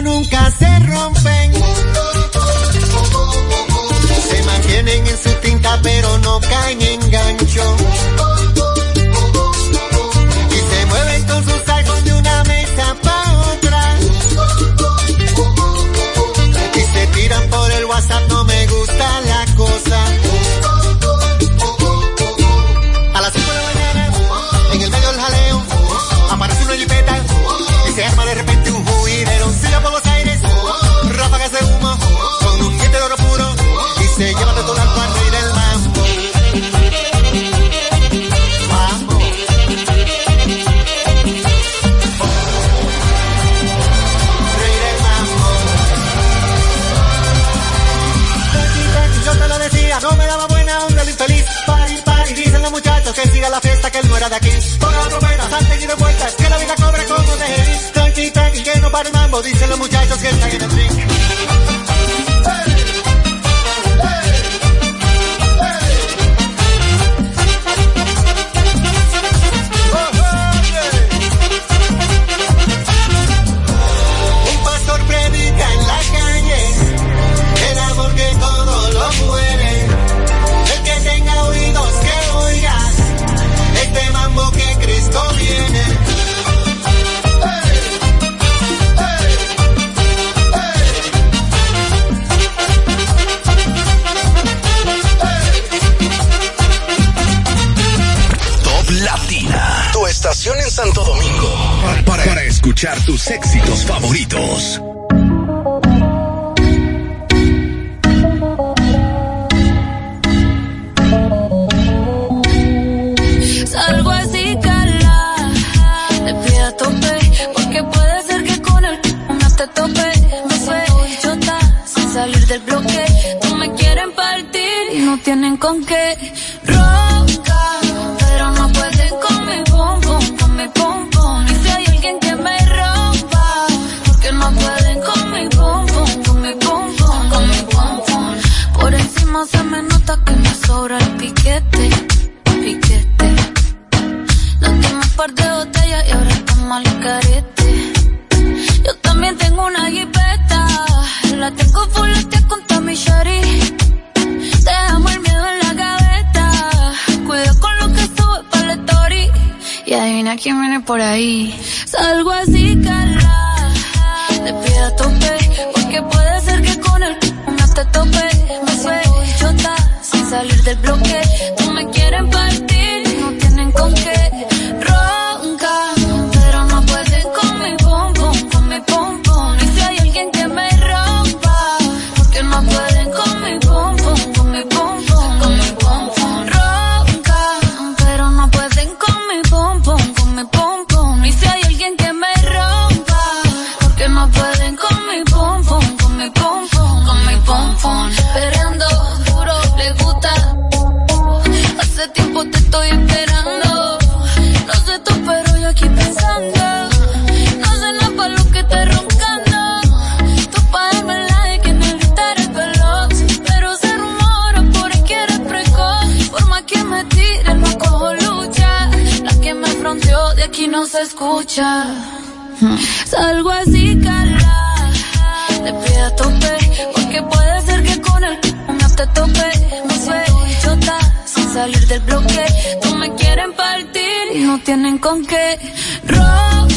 nunca se rompen. Se mantienen en su tinta pero no caen en gancho. Y se mueven con sus iPhones de una mesa pa' otra. Y se tiran por el WhatsApp, no me gusta la cosa. No era de aquí. La trompeta, salten y de vueltas, que la vida cobre como de. Tranqui, tranqui, que no para el mambo, dicen los muchachos que están en el ring. Tus éxitos favoritos. Salgo así, cala, te pido a tope, porque puede ser que con el no te tope. Me siento idiota, sin salir del bloque. No me quieren partir y no tienen con qué. Por ahí. Salgo así, cala. Te pido a tope. Porque puede ser que con el no te tope. Me suelto chota sin salir del bloque. Escucha. Salgo así, cala. Te pido a tope. Porque puede ser que con el no te tope. Me suelto chota sin salir del bloque. Tú me quieren partir y no tienen con qué. Ronca,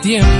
tiempo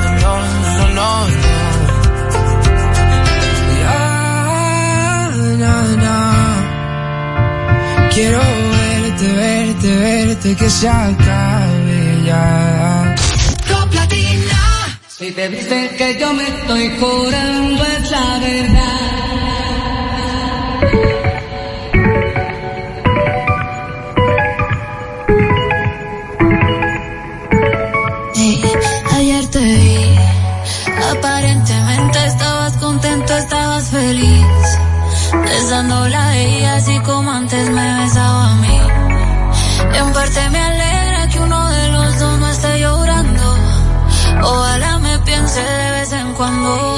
no, no, no, no. Ya, na, na. Quiero verte, verte, verte, que se acabe ya. Top Latina. Si te dicen que yo me estoy curando es la verdad. suerte me alegra que uno de los dos no esté llorando. Ojalá me piense de vez en cuando.